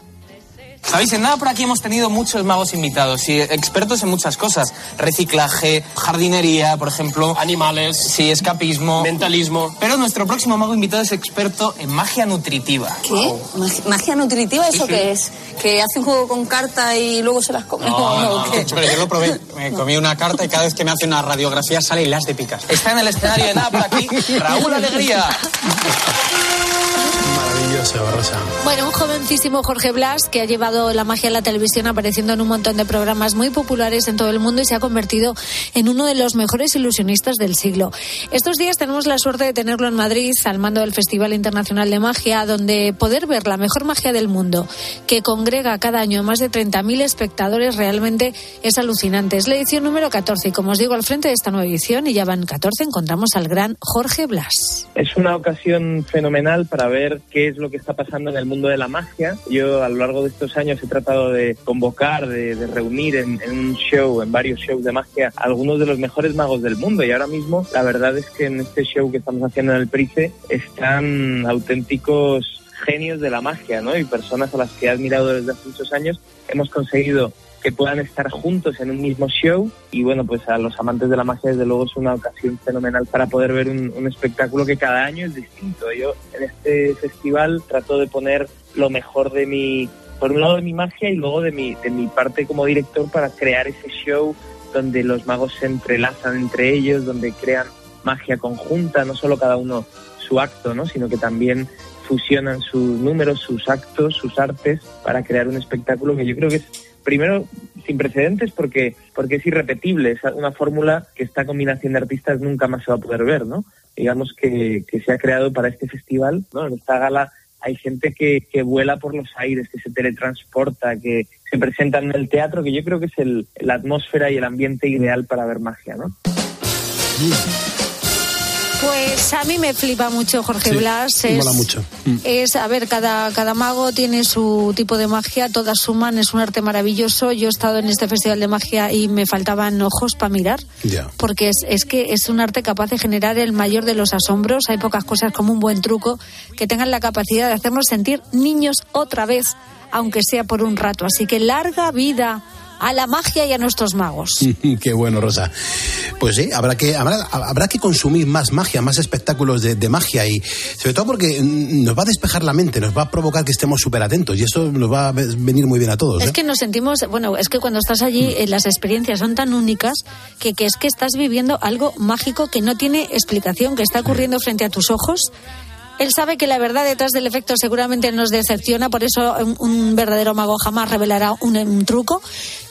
Sabéis, en nada por aquí hemos tenido muchos magos invitados y expertos en muchas cosas. Reciclaje, jardinería, por ejemplo. Animales. Sí, escapismo. Mentalismo. Pero nuestro próximo mago invitado es experto en magia nutritiva. ¿Qué? ¿Mag- ¿Magia nutritiva? ¿Eso Sí, sí. qué es? ¿Que hace un juego con carta y luego se las come? ¿O no? ¿Qué? pero yo lo probé. Me comí una carta y cada vez que me hace una radiografía sale hilas de picas. Está en el escenario de nada por aquí. Raúl Alegría. Maravilloso, Rosa. Bueno, un jovencísimo Jorge Blas que ha llevado la magia a la televisión apareciendo en un montón de programas muy populares en todo el mundo y se ha convertido en uno de los mejores ilusionistas del siglo. Estos días tenemos la suerte de tenerlo en Madrid al mando del Festival Internacional de Magia, donde poder ver la mejor magia del mundo, que congrega cada año más de 30.000 espectadores, realmente es alucinante. Es la edición número 14 y como os digo, al frente de esta nueva edición, y ya van 14, encontramos al gran Jorge Blas. Es una ocasión fenomenal para ver qué es lo que está pasando en el mundo de la magia. Yo a lo largo de estos años he tratado de convocar, de, de reunir en, en un show, en varios shows de magia, a algunos de los mejores magos del mundo. Y ahora mismo la verdad es que en este show que estamos haciendo en el Price están auténticos genios de la magia, ¿no? Y personas a las que he admirado desde hace muchos años. Hemos conseguido que puedan estar juntos en un mismo show y bueno, pues a los amantes de la magia desde luego es una ocasión fenomenal para poder ver un, espectáculo que cada año es distinto. Yo en este festival trato de poner lo mejor de mi, por un lado de mi magia y luego de mi, de mi parte como director para crear ese show donde los magos se entrelazan entre ellos, donde crean magia conjunta, no solo cada uno su acto, ¿no? sino que también fusionan sus números, sus actos, sus artes para crear un espectáculo que yo creo que es primero sin precedentes porque porque es irrepetible, es una fórmula que esta combinación de artistas nunca más se va a poder ver, ¿no? Digamos que, que se ha creado para este festival, ¿no? En esta gala hay gente que, que vuela por los aires, que se teletransporta, que se presenta en el teatro, que yo creo que es el, la atmósfera y el ambiente ideal para ver magia, ¿no? Pues a mí me flipa mucho Jorge Sí, Blas. Es, mola mucho. Es, a ver, cada, cada mago tiene su tipo de magia, todas suman, es un arte maravilloso. Yo he estado en este festival de magia y me faltaban ojos para mirar, porque es, es que es un arte capaz de generar el mayor de los asombros. Hay pocas cosas como un buen truco que tengan la capacidad de hacernos sentir niños otra vez, aunque sea por un rato. Así que larga vida a la magia y a nuestros magos. Qué bueno, Rosa. Pues sí, habrá que, habrá, habrá que consumir más magia, más espectáculos de, de magia y sobre todo porque mm, nos va a despejar la mente, nos va a provocar que estemos súper atentos y eso nos va a ve- venir muy bien a todos. Es ¿eh? que nos sentimos, bueno, es que cuando estás allí eh, las experiencias son tan únicas que, que es que estás viviendo algo mágico que no tiene explicación, que está ocurriendo frente a tus ojos. Él sabe que la verdad detrás del efecto seguramente nos decepciona, por eso un, verdadero mago jamás revelará un truco,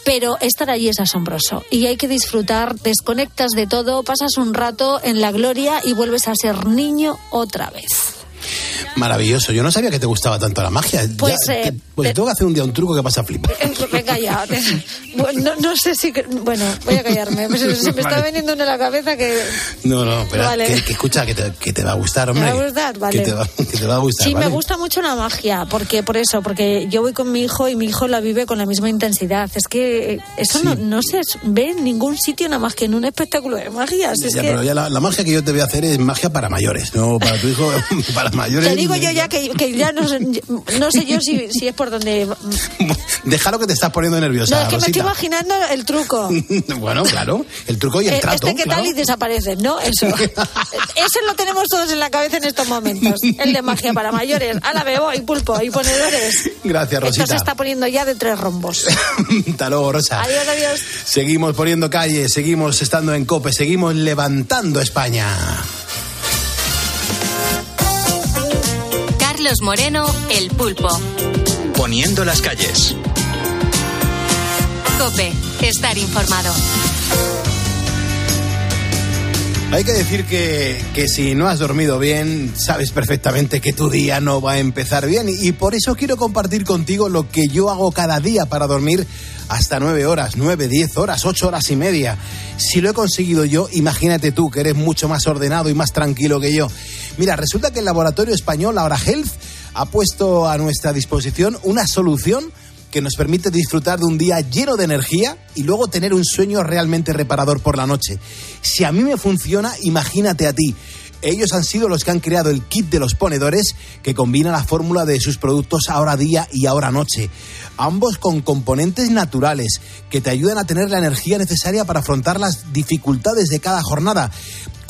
pero estar allí es asombroso y hay que disfrutar, desconectas de todo, pasas un rato en la gloria y vuelves a ser niño otra vez. Maravilloso. Yo no sabía que te gustaba tanto la magia. Ya, Pues, eh, pues tengo que hacer un día un truco que pasa a flipar. Eh, Venga ya. Bueno, no, no sé si... Bueno, voy a callarme. Se, se me está Vale. veniendo uno en la cabeza que... No, no, pero Vale. que, que escucha, que te, que te va a gustar, hombre. va a gustar? Vale. Que te va, que te va a gustar, Sí, ¿vale? me gusta mucho la magia, porque por eso, porque yo voy con mi hijo y mi hijo la vive con la misma intensidad. Es que eh, eso no, no se ve en ningún sitio nada más que en un espectáculo de magia. Si es Ya, que- pero ya la, la magia que yo te voy a hacer es magia para mayores, no para tu hijo, para mayores. te digo yo ya que, que ya no sé, no sé yo si, si es por donde... Déjalo que te estás poniendo nerviosa, No, es que me estoy Rosita. imaginando el truco. Bueno, claro, el truco y el Eh, trato. este que claro. tal y desaparece, ¿no? Eso. Eso lo tenemos todos en la cabeza en estos momentos. El de magia para mayores. Ala, bebo y pulpo y ponedores. Gracias, Esto se Rosita. está poniendo ya de tres rombos. Hasta luego, Rosa. Adiós, adiós. Seguimos poniendo calle, seguimos estando en COPE, seguimos levantando España. Carlos Moreno, El Pulpo. Poniendo las calles. Cope, estar informado. Hay que decir que, que si no has dormido bien, sabes perfectamente que tu día no va a empezar bien. Y, y por eso quiero compartir contigo lo que yo hago cada día para dormir hasta nueve horas, nueve, diez horas, ocho horas y media. Si lo he conseguido yo, imagínate tú que eres mucho más ordenado y más tranquilo que yo. Mira, resulta que el laboratorio español, ahora Health, ha puesto a nuestra disposición una solución que nos permite disfrutar de un día lleno de energía y luego tener un sueño realmente reparador por la noche. Si a mí me funciona, imagínate a ti. Ellos han sido los que han creado el kit de los ponedores que combina la fórmula de sus productos ahora día y ahora noche. Ambos con componentes naturales que te ayudan a tener la energía necesaria para afrontar las dificultades de cada jornada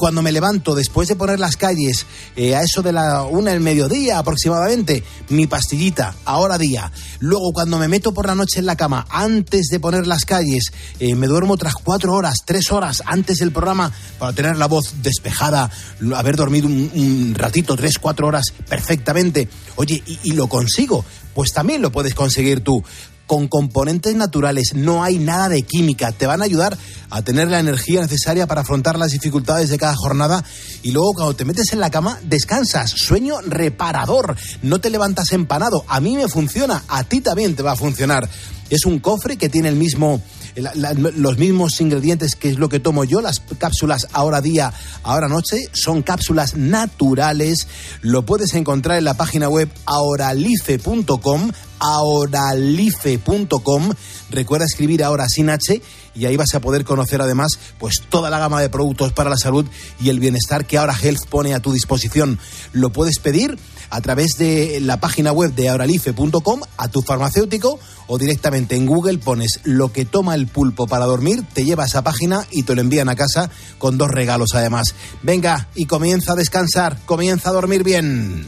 cuando me levanto después de poner las calles eh, a eso de la una del mediodía aproximadamente, mi pastillita, ahora día. Luego cuando me meto por la noche en la cama antes de poner las calles, eh, me duermo otras cuatro horas, tres horas antes del programa para tener la voz despejada, haber dormido un, ratito, tres, cuatro horas perfectamente. Oye, y lo consigo. Pues también lo puedes conseguir tú con componentes naturales, no hay nada de química, te van a ayudar a tener la energía necesaria para afrontar las dificultades de cada jornada. Y luego cuando te metes en la cama descansas, sueño reparador, no te levantas empanado, a mí me funciona, a ti también te va a funcionar. Es un cofre que tiene el mismo los mismos ingredientes que es lo que tomo yo, las cápsulas ahora día, ahora noche, son cápsulas naturales. Lo puedes encontrar en la página web ahoralife.com, ahoralife.com. Recuerda escribir ahora sin H y ahí vas a poder conocer además pues toda la gama de productos para la salud y el bienestar que ahora Health pone a tu disposición. Lo puedes pedir a través de la página web de ahoralife.com a tu farmacéutico o directamente en Google pones lo que toma el pulpo para dormir, te lleva esa página y te lo envían a casa con dos regalos además. Venga y comienza a descansar, comienza a dormir bien.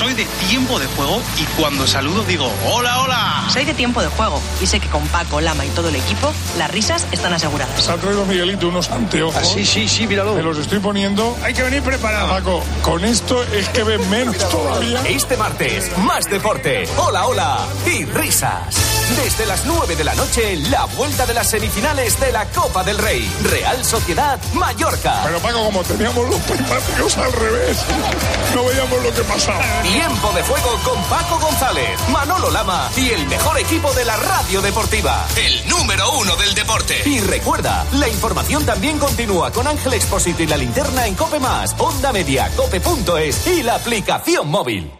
Soy de tiempo de juego y cuando saludo digo hola, hola. Soy de tiempo de juego y sé que con Paco, Lama y todo el equipo, las risas están aseguradas. Se ha traído Miguelito unos anteojos. Ah, sí, sí, sí, míralo. Me los estoy poniendo. Hay que venir preparado. Paco, con esto es que ven menos todavía. Este martes, más deporte, hola, hola y risas. Desde las 9 de la noche, la vuelta de las semifinales de la Copa del Rey. Real Sociedad Mallorca. Pero Paco, como teníamos los primarios al revés, no veíamos lo que pasaba. Tiempo de juego con Paco González, Manolo Lama y el mejor equipo de la radio deportiva. El número uno del deporte. Y recuerda, la información también continúa con Ángel Expósito y la linterna en Cope Más, Onda Media, Cope.es y la aplicación móvil.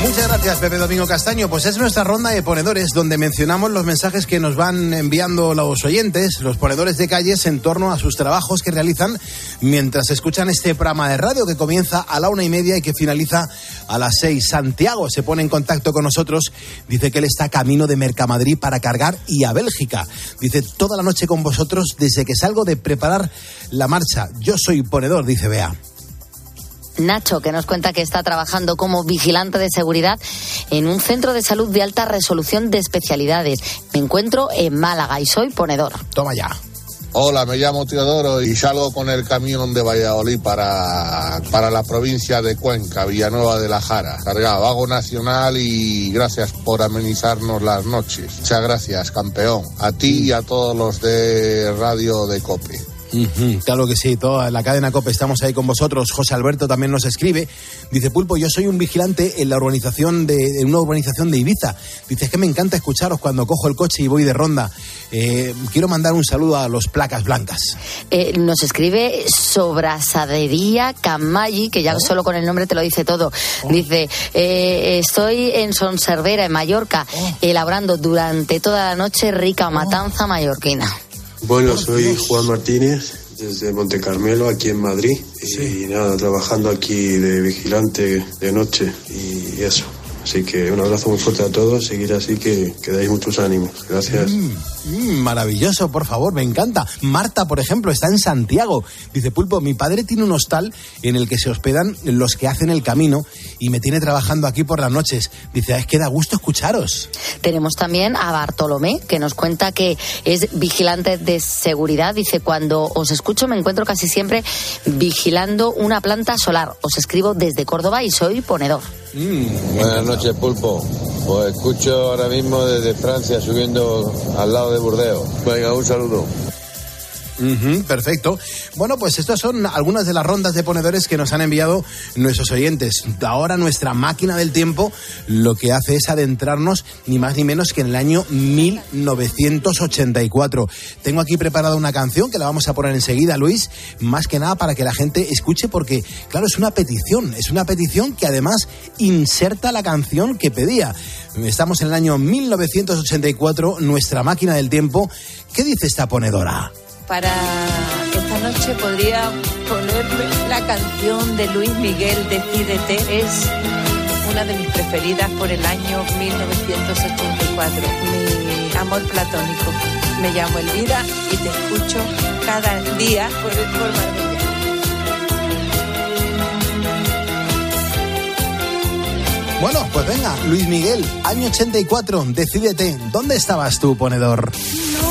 Muchas gracias, Pepe Domingo Castaño. Pues es nuestra ronda de ponedores donde mencionamos los mensajes que nos van enviando los oyentes, los ponedores de calles, en torno a sus trabajos que realizan mientras escuchan este programa de radio que comienza a la una y media y que finaliza a las seis. Santiago se pone en contacto con nosotros. Dice que él está camino de Mercamadrid para cargar y a Bélgica. Dice toda la noche con vosotros desde que salgo de preparar la marcha. Yo soy ponedor, dice Bea. Nacho, que nos cuenta que está trabajando como vigilante de seguridad en un centro de salud de alta resolución de especialidades. Me encuentro en Málaga y soy ponedor. Toma ya. Hola, me llamo Teodoro y salgo con el camión de Valladolid para, para la provincia de Cuenca, Villanueva de la Jara. Cargado, hago nacional y gracias por amenizarnos las noches. Muchas gracias, campeón. A ti y a todos los de Radio de Cope. Claro que sí, toda la cadena COPE estamos ahí con vosotros. José Alberto también nos escribe. Dice, Pulpo, yo soy un vigilante en la urbanización de, en una urbanización de Ibiza. Dice, es que me encanta escucharos cuando cojo el coche y voy de ronda. Eh, quiero mandar un saludo a los placas blancas. Eh, nos escribe Sobrasadería Camaggi, que ya solo con el nombre te lo dice todo. Dice, eh, estoy en Sonservera, en Mallorca, elaborando durante toda la noche rica matanza mallorquina. Bueno, soy Juan Martínez desde Monte Carmelo, aquí en Madrid. Y nada, trabajando aquí de vigilante de noche y eso. Así que un abrazo muy fuerte a todos, seguir así que, que dais muchos ánimos. Gracias. Mm, mm, maravilloso, por favor, me encanta. Marta, por ejemplo, está en Santiago. Dice, Pulpo, mi padre tiene un hostal en el que se hospedan los que hacen el camino y me tiene trabajando aquí por las noches. Dice, es que da gusto escucharos. Tenemos también a Bartolomé, que nos cuenta que es vigilante de seguridad. Dice, cuando os escucho me encuentro casi siempre vigilando una planta solar. Os escribo desde Córdoba y soy ponedor. Buenas noches, Pulpo. Os escucho ahora mismo desde Francia subiendo al lado de Burdeos. Venga, un saludo. Perfecto. Bueno, pues estas son algunas de las rondas de ponedores que nos han enviado nuestros oyentes. Ahora nuestra máquina del tiempo lo que hace es adentrarnos ni más ni menos que en el año 1984. Tengo aquí preparada una canción que la vamos a poner enseguida, Luis, más que nada para que la gente escuche porque, claro, es una petición, es una petición que además inserta la canción que pedía. Estamos en el año 1984, nuestra máquina del tiempo. ¿Qué dice esta ponedora? Para esta noche podría ponerme la canción de Luis Miguel, Decídete. Es una de mis preferidas por el año 1984. Mi amor platónico. Me llamo Elvira y te escucho cada día por, por Marbella. Bueno, pues venga, Luis Miguel, año 84, decídete, ¿dónde estabas tú, ponedor? Nos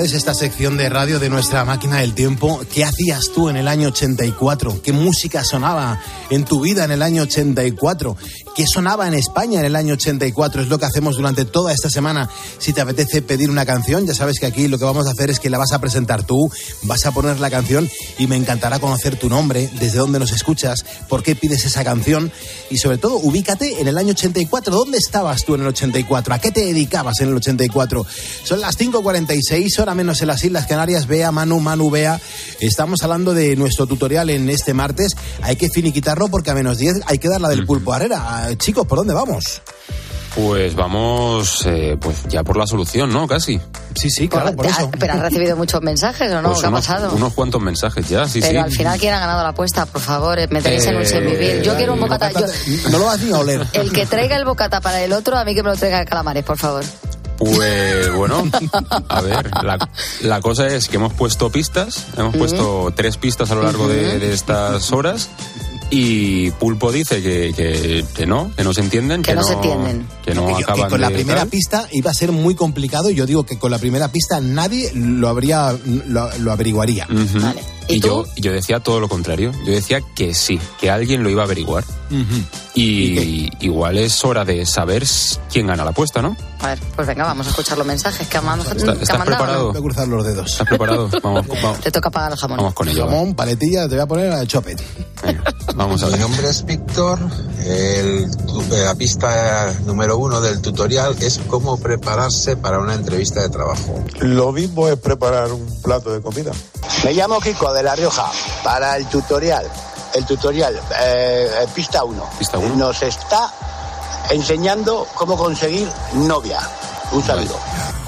posibilidades esta sección de radio de nuestra máquina del tiempo. ¿Qué hacías tú en el año 84? ¿Qué música sonaba en tu vida en el año 84? ¿Qué sonaba en España en el año 84? Es lo que hacemos durante toda esta semana. Si te apetece pedir una canción, ya sabes que aquí lo que vamos a hacer es que la vas a presentar tú, vas a poner la canción y me encantará conocer tu nombre, desde dónde nos escuchas, por qué pides esa canción y sobre todo ubícate en el año 84. ¿Dónde estabas tú en el 84? ¿A qué te dedicabas en el 84? Son las 5.46, hora menos en las Islas Canarias. Vea, Manu, Manu, vea. Estamos hablando de nuestro tutorial en este martes. Hay que finiquitarlo porque a menos 10 hay que dar la del pulpo arera. Ah, Chicos, ¿por dónde vamos? Pues vamos, eh, pues ya por la solución, ¿no? Casi. Sí, sí, Pero has recibido muchos mensajes o no? Pues ¿Qué ha pasado? unos cuantos mensajes ya, sí, Pero sí. al final, ¿quién ha ganado la apuesta? Por favor, eh, me tenéis en un Eh, semivir. Yo quiero un bocata. yo- No lo vas ni a oler. el que traiga el bocata para el otro, a mí que me lo traiga de calamares, por favor. Pues bueno, a ver, la, la cosa es que hemos puesto pistas, hemos puesto tres pistas a lo largo de, de estas horas y Pulpo dice que, que, que no, que no se entienden, Que no se entienden. que no Que- que acaban con la de primera tal. pista iba a ser muy complicado y yo digo que con la primera pista nadie lo habría lo, lo averiguaría. Ujú. Y, yo, yo decía todo lo contrario. Yo decía que sí, que alguien lo iba a averiguar. Y, igual es hora de saber quién gana la apuesta, ¿no? A ver, pues venga, vamos a escuchar los mensajes que mand- ¿Está- que ¿Estás mandado. preparado? Voy a cruzar los dedos. ¿Estás preparado? Vamos, vamos, Te toca pagar el jamón. vamos con ello. va. Jamón, paletilla, te voy a poner al chopet. Vamos a Mi ver. nombre es Víctor. El, la pista número uno del tutorial es cómo prepararse para una entrevista de trabajo. Lo mismo es preparar un plato de comida. Me llamo Kiko de La Rioja para el tutorial. El tutorial, eh, pista 1. Nos está enseñando cómo conseguir novia. Un saludo.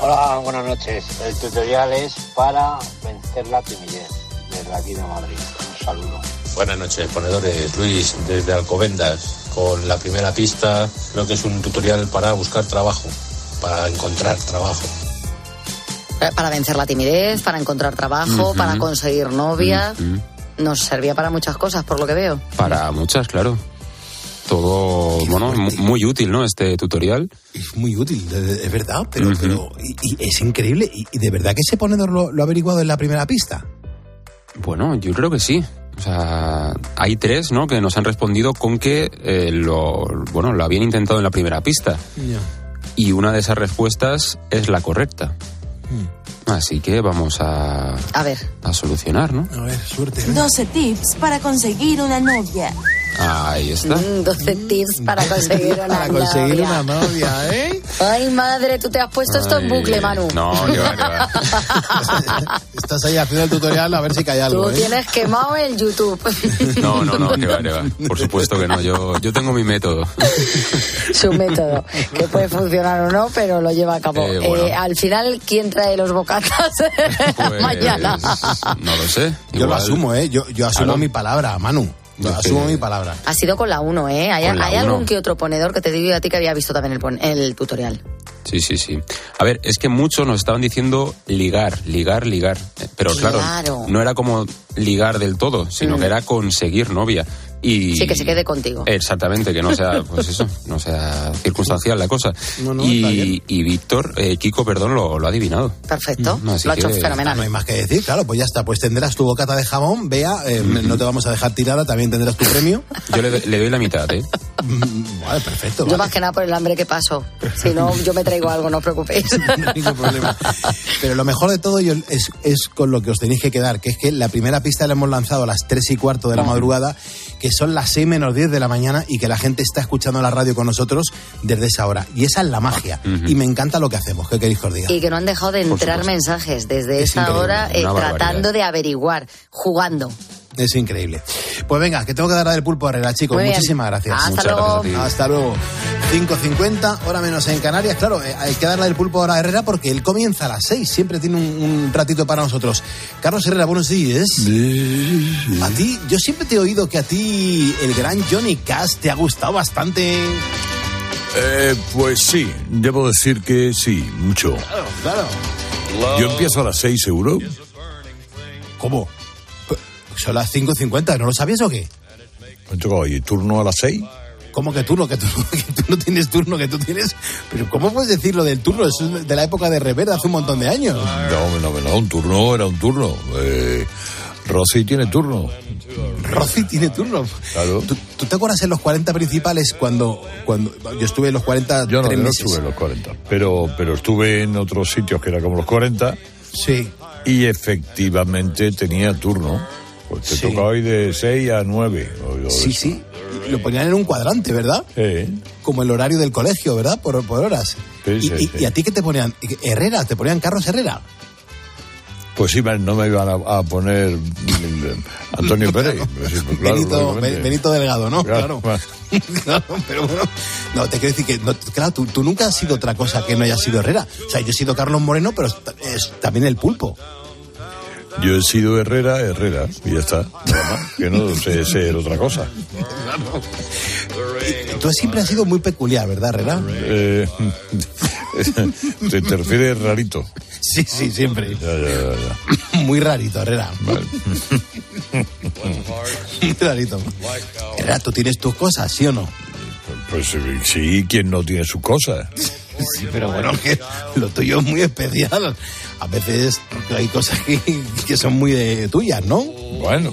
Hola, buenas noches. El tutorial es para vencer la timidez desde aquí de Madrid. Un saludo. Buenas noches, ponedores. Luis, desde Alcobendas, con la primera pista, creo que es un tutorial para buscar trabajo, para encontrar trabajo. Eh, Para vencer la timidez, para encontrar trabajo, para conseguir novia. Nos servía para muchas cosas, por lo que veo. Para muchas, claro. Todo, bueno, mu- muy útil, ¿no? Este tutorial. Es muy útil, es verdad, pero, pero y, y es increíble. Y, y de verdad que ese ponedor lo, lo ha averiguado en la primera pista. Bueno, yo creo que sí. O sea, hay tres, ¿no? Que nos han respondido con que eh, lo, bueno, lo habían intentado en la primera pista. Y una de esas respuestas es la correcta. Así que vamos a, A ver. a solucionar, ¿no? A ver, suerte. 12 tips para conseguir una novia. Ahí está. Mm, 12 tips para conseguir una Para conseguir novia. una novia, ¿eh? Ay, madre, tú te has puesto esto en Ay, bucle, Manu. No, que va, que va. Estás ahí haciendo el tutorial a ver si cae algo, Tú ¿eh? tienes quemado el YouTube. No, no, no, que va, que va. Por supuesto que no. Yo, yo tengo mi método. Su método, que puede funcionar o no, pero lo lleva a cabo. Eh, bueno. Eh, al final, ¿quién trae los bocatas Pues, mañana? No lo sé. Yo lo Igual- asumo, ¿eh? Yo, yo asumo Claro. mi palabra, Manu. Yo Es que- asumo mi palabra. Ha sido con la 1, ¿eh? ¿Hay, Con la hay uno. algún que otro ponedor que te digo a ti que había visto también el, pon- el tutorial? Sí, sí, sí. A ver, es que muchos nos estaban diciendo ligar, ligar, ligar. Pero claro, Claro. no era como ligar del todo, sino Mm. que era conseguir novia. Y Sí, que se quede contigo. Exactamente, que no sea, pues eso, no sea circunstancial la cosa. No, no, y, y Víctor, eh, Kiko, perdón, lo, lo ha adivinado. Perfecto. Mm, así lo ha hecho que- fenomenal. No hay más que decir, claro, pues ya está. Pues tendrás tu bocata de jamón, vea, eh, no te vamos a dejar tirada, también tendrás tu premio. Yo le, le doy la mitad, ¿eh? Mm, Vale, perfecto. Yo más que nada por el hambre que paso. Si no, yo me traigo algo, no os preocupéis. No hay ningún problema. Pero lo mejor de todo yo- es, es con lo que os tenéis que quedar, que es que la primera pista la hemos lanzado a las 3 y cuarto de la madrugada, que son las 6 menos 10 de la mañana y que la gente está escuchando la radio con nosotros desde esa hora. Y esa es la magia. Y me encanta lo que hacemos. ¿Qué queréis que os diga? Y que no han dejado de entrar mensajes desde Es esa hora eh, tratando de averiguar, jugando. Es increíble. Pues venga, que tengo que dar la del pulpo a Herrera, chicos. Muy bien. Muchísimas gracias. Hasta Muchas luego. gracias a ti. Hasta luego. 5.50, hora menos en Canarias. Claro, eh, hay que darle el pulpo ahora a Herrera porque él comienza a las 6. Siempre tiene un, un ratito para nosotros. Carlos Herrera, buenos días. A ti, yo siempre te he oído que a ti el gran Johnny Cash te ha gustado bastante. Eh, pues sí, debo decir que sí, mucho. Claro, claro. Yo empiezo a las seis, seguro. ¿Cómo? Son las 5.50, ¿no lo sabías o qué? Hoy turno a las seis. ¿Cómo que turno? Que tú, que tú no tienes turno, que tú tienes... Pero ¿cómo puedes decir lo del turno? Eso es de la época de Revera, hace un montón de años. No, no, no, un turno era un turno. Eh, Rosy tiene turno. Rosy tiene turno. Claro. ¿Tú, tú te acuerdas en los 40 principales cuando, cuando yo estuve en los 40 Yo no, tres yo no meses? estuve en los 40, pero, pero estuve en otros sitios que era como los 40 Sí. y efectivamente tenía turno. Pues te Sí. toca hoy de 6 a 9. o- o Sí, eso. sí. Lo ponían en un cuadrante, ¿verdad? Como el horario del colegio, ¿verdad? Por, por horas. Sí, y, sí, y- sí. y a ti qué te ponían? Herrera, te ponían Carlos Herrera. pues sí, no me iban a, a poner Antonio Pérez. Pues claro, Benito, Benito Delgado, ¿no? Claro. Claro. Claro, pero bueno. No, te quiero decir que, no, claro, tú, tú nunca has sido otra cosa que no hayas sido Herrera. O sea, yo he sido Carlos Moreno, pero es también el pulpo. Yo he sido Herrera, Herrera, y ya está. Que no sé ser otra cosa. Tú siempre has sido muy peculiar, ¿verdad, Herrera? Eh, te, te refieres rarito. Sí, sí, siempre. Ya, ya, ya, ya. Muy rarito, Herrera. Vale. Muy rarito. Herrera, tú tienes tus cosas, ¿sí o no? Pues eh, sí, quien no tiene sus cosas. Sí, pero bueno, que lo tuyo es muy especial. A veces hay cosas que, que son muy de tuyas, ¿no? Bueno.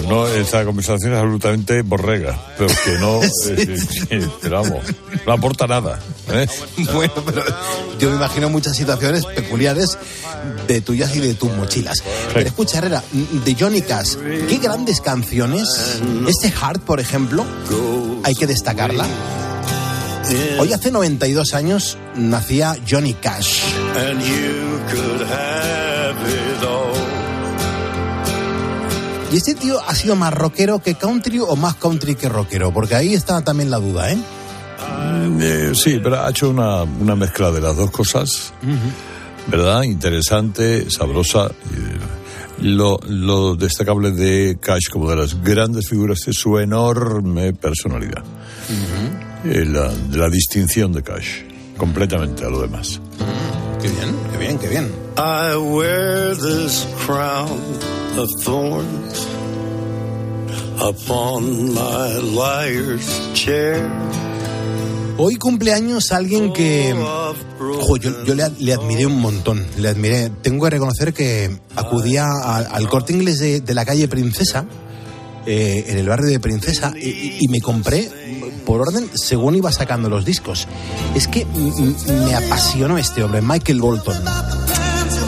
Pues no, esta conversación es absolutamente borrega. Pero que no, eh, eh, pero vamos, no aporta nada. ¿eh? Bueno, pero yo me imagino muchas situaciones peculiares de tuyas y de tus mochilas. Pero escucha, Herrera, de Johnny Cash, qué grandes canciones. Este Heart, por ejemplo, hay que destacarla. Hoy hace 92 años nacía Johnny Cash. And you could have it all. Y este tío ha sido más rockero que country o más country que rockero, porque ahí está también la duda, ¿eh? Eh, sí, pero ha hecho una, una mezcla de las dos cosas, ¿verdad? Interesante, sabrosa. Lo, lo destacable de Cash como de las grandes figuras es su enorme personalidad. Eh, la, de la distinción de Cash, completamente a lo demás. Qué bien, qué bien, qué bien. I wear this crown of thorns upon my liar's chair. Hoy cumpleaños alguien que ojo, yo, yo le, le admiré un montón, le admiré. Tengo que reconocer que acudía a- al corte inglés de, de la calle Princesa, eh, en el barrio de Princesa, y, y me compré por orden según iba sacando los discos. Es que me apasionó este hombre, Michael Bolton.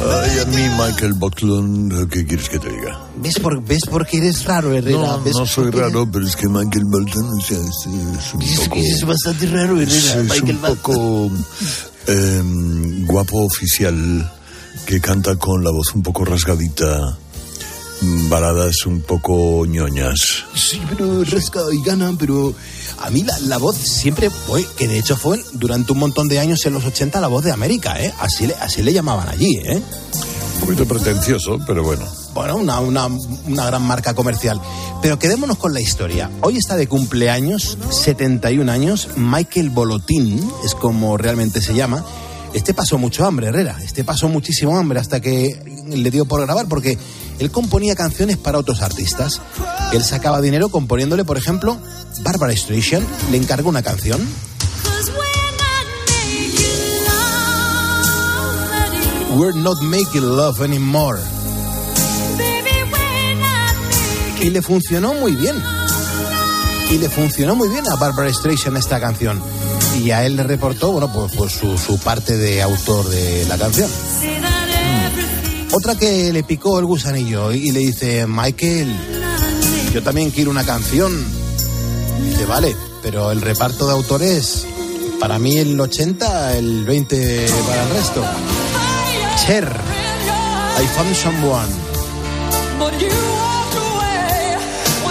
Ay, a mí, Michael Buckland, ¿qué quieres que te diga? ¿Ves por, ves por qué eres raro, Herrera? No, ¿Ves no soy raro, pero es que Michael Bolton o sea, es, es un poco... Es bastante raro, es, Herrera. es Michael un poco eh, guapo oficial que canta con la voz un poco rasgadita, baladas un poco ñoñas. Sí, pero rasca y gana, pero a mí la, la voz siempre fue, que de hecho fue durante un montón de años en los 80 la voz de América, ¿eh? Así le, así le llamaban allí, ¿eh? Un poquito pretencioso, pero bueno. Bueno, una, una, una gran marca comercial. Pero quedémonos con la historia. Hoy está de cumpleaños, 71 años, Michael Bolotín, es como realmente se llama. Este pasó mucho hambre, Herrera. Este pasó muchísimo hambre hasta que le dio por grabar, porque él componía canciones para otros artistas. Él sacaba dinero componiéndole, por ejemplo, Barbara Streisand le encargó una canción. We're not making love anymore. Y le funcionó muy bien. Y le funcionó muy bien a Barbara Streisand esta canción. Y a él le reportó, bueno, pues, pues su, su parte de autor de la canción. Otra que le picó el gusanillo y le dice, Michael, yo también quiero una canción. Dice, vale, pero el reparto de autores, para mí el 80, el 20 para el resto. Cher, I found someone.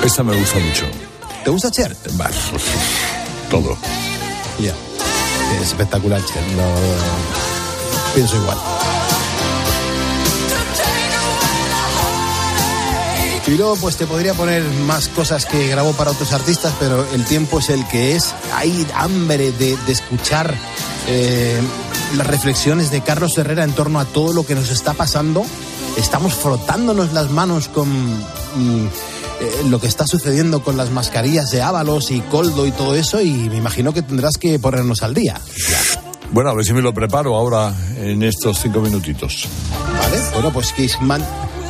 Esta me gusta mucho. ¿Te gusta Cher? Todo. Ya. Es espectacular, Cher. No, pienso igual. Y luego pues te podría poner más cosas que grabó para otros artistas, pero el tiempo es el que es. Hay hambre de, de escuchar eh, las reflexiones de Carlos Herrera en torno a todo lo que nos está pasando. Estamos frotándonos las manos con mm, eh, lo que está sucediendo con las mascarillas de Ábalos y Coldo y todo eso, y me imagino que tendrás que ponernos al día. Bueno, a ver si me lo preparo ahora en estos cinco minutitos. ¿Vale? Bueno, pues Kissman,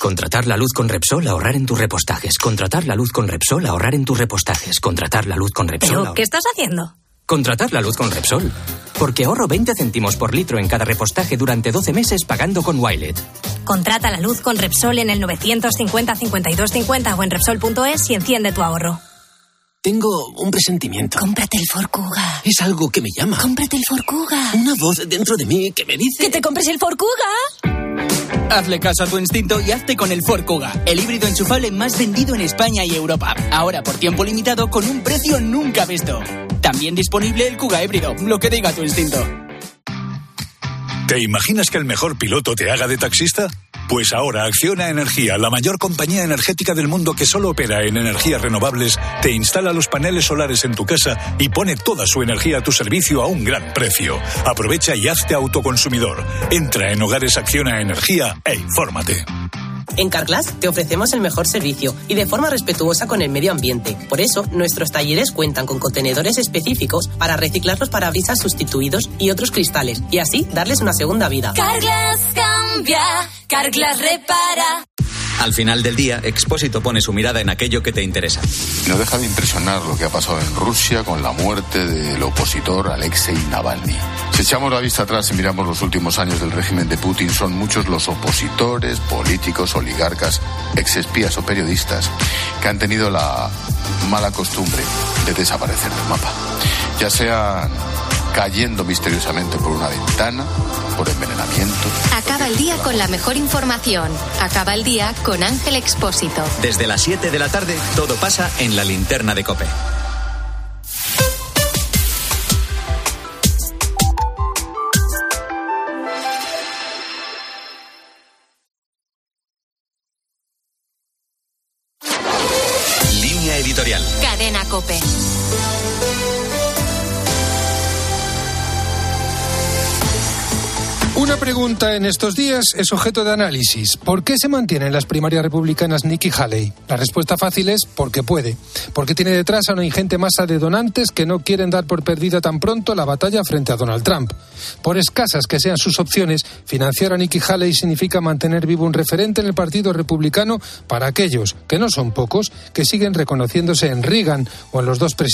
Contratar la luz con Repsol, ahorrar en tus repostajes. Contratar la luz con Repsol, ahorrar en tus repostajes. Contratar la luz con Repsol. ¿Pero ahor- qué estás haciendo? Contratar la luz con Repsol. Porque ahorro 20 céntimos por litro en cada repostaje durante 12 meses pagando con Wilet. Contrata la luz con Repsol en el 950 52 50 o en Repsol.es y enciende tu ahorro. Tengo un presentimiento. Cómprate el Ford Kuga. Es algo que me llama. Cómprate el Ford Kuga. Una voz dentro de mí que me dice... ¡Que te compres el Ford Kuga! Hazle caso a tu instinto y hazte con el Ford Kuga, el híbrido enchufable más vendido en España y Europa. Ahora por tiempo limitado con un precio nunca visto. También disponible el Kuga híbrido, lo que diga tu instinto. ¿Te imaginas que el mejor piloto te haga de taxista? Pues ahora Acciona Energía, la mayor compañía energética del mundo que solo opera en energías renovables, te instala los paneles solares en tu casa y pone toda su energía a tu servicio a un gran precio. Aprovecha y hazte autoconsumidor. Entra en Hogares Acciona Energía e infórmate. En Carglass te ofrecemos el mejor servicio y de forma respetuosa con el medio ambiente. Por eso, nuestros talleres cuentan con contenedores específicos para reciclar los parabrisas sustituidos y otros cristales y así darles una segunda vida. Carglass cambia, Carglass repara. Al final del día, Expósito pone su mirada en aquello que te interesa. No deja de impresionar lo que ha pasado en Rusia con la muerte del opositor Alexei Navalny. Si echamos la vista atrás y miramos los últimos años del régimen de Putin, son muchos los opositores, políticos, oligarcas, exespías o periodistas que han tenido la mala costumbre de desaparecer del mapa. Ya sean cayendo misteriosamente por una ventana, por envenenamiento. Acaba el día con la mejor información. Acaba el día con Ángel Expósito. Desde las 7 de la tarde, todo pasa en la linterna de Cope. Pregunta en estos días es objeto de análisis. ¿Por qué se mantienen las primarias republicanas Nikki Haley? La respuesta fácil es porque puede. Porque tiene detrás a una ingente masa de donantes que no quieren dar por perdida tan pronto la batalla frente a Donald Trump. Por escasas que sean sus opciones, financiar a Nikki Haley significa mantener vivo un referente en el Partido Republicano para aquellos, que no son pocos, que siguen reconociéndose en Reagan o en los dos presidentes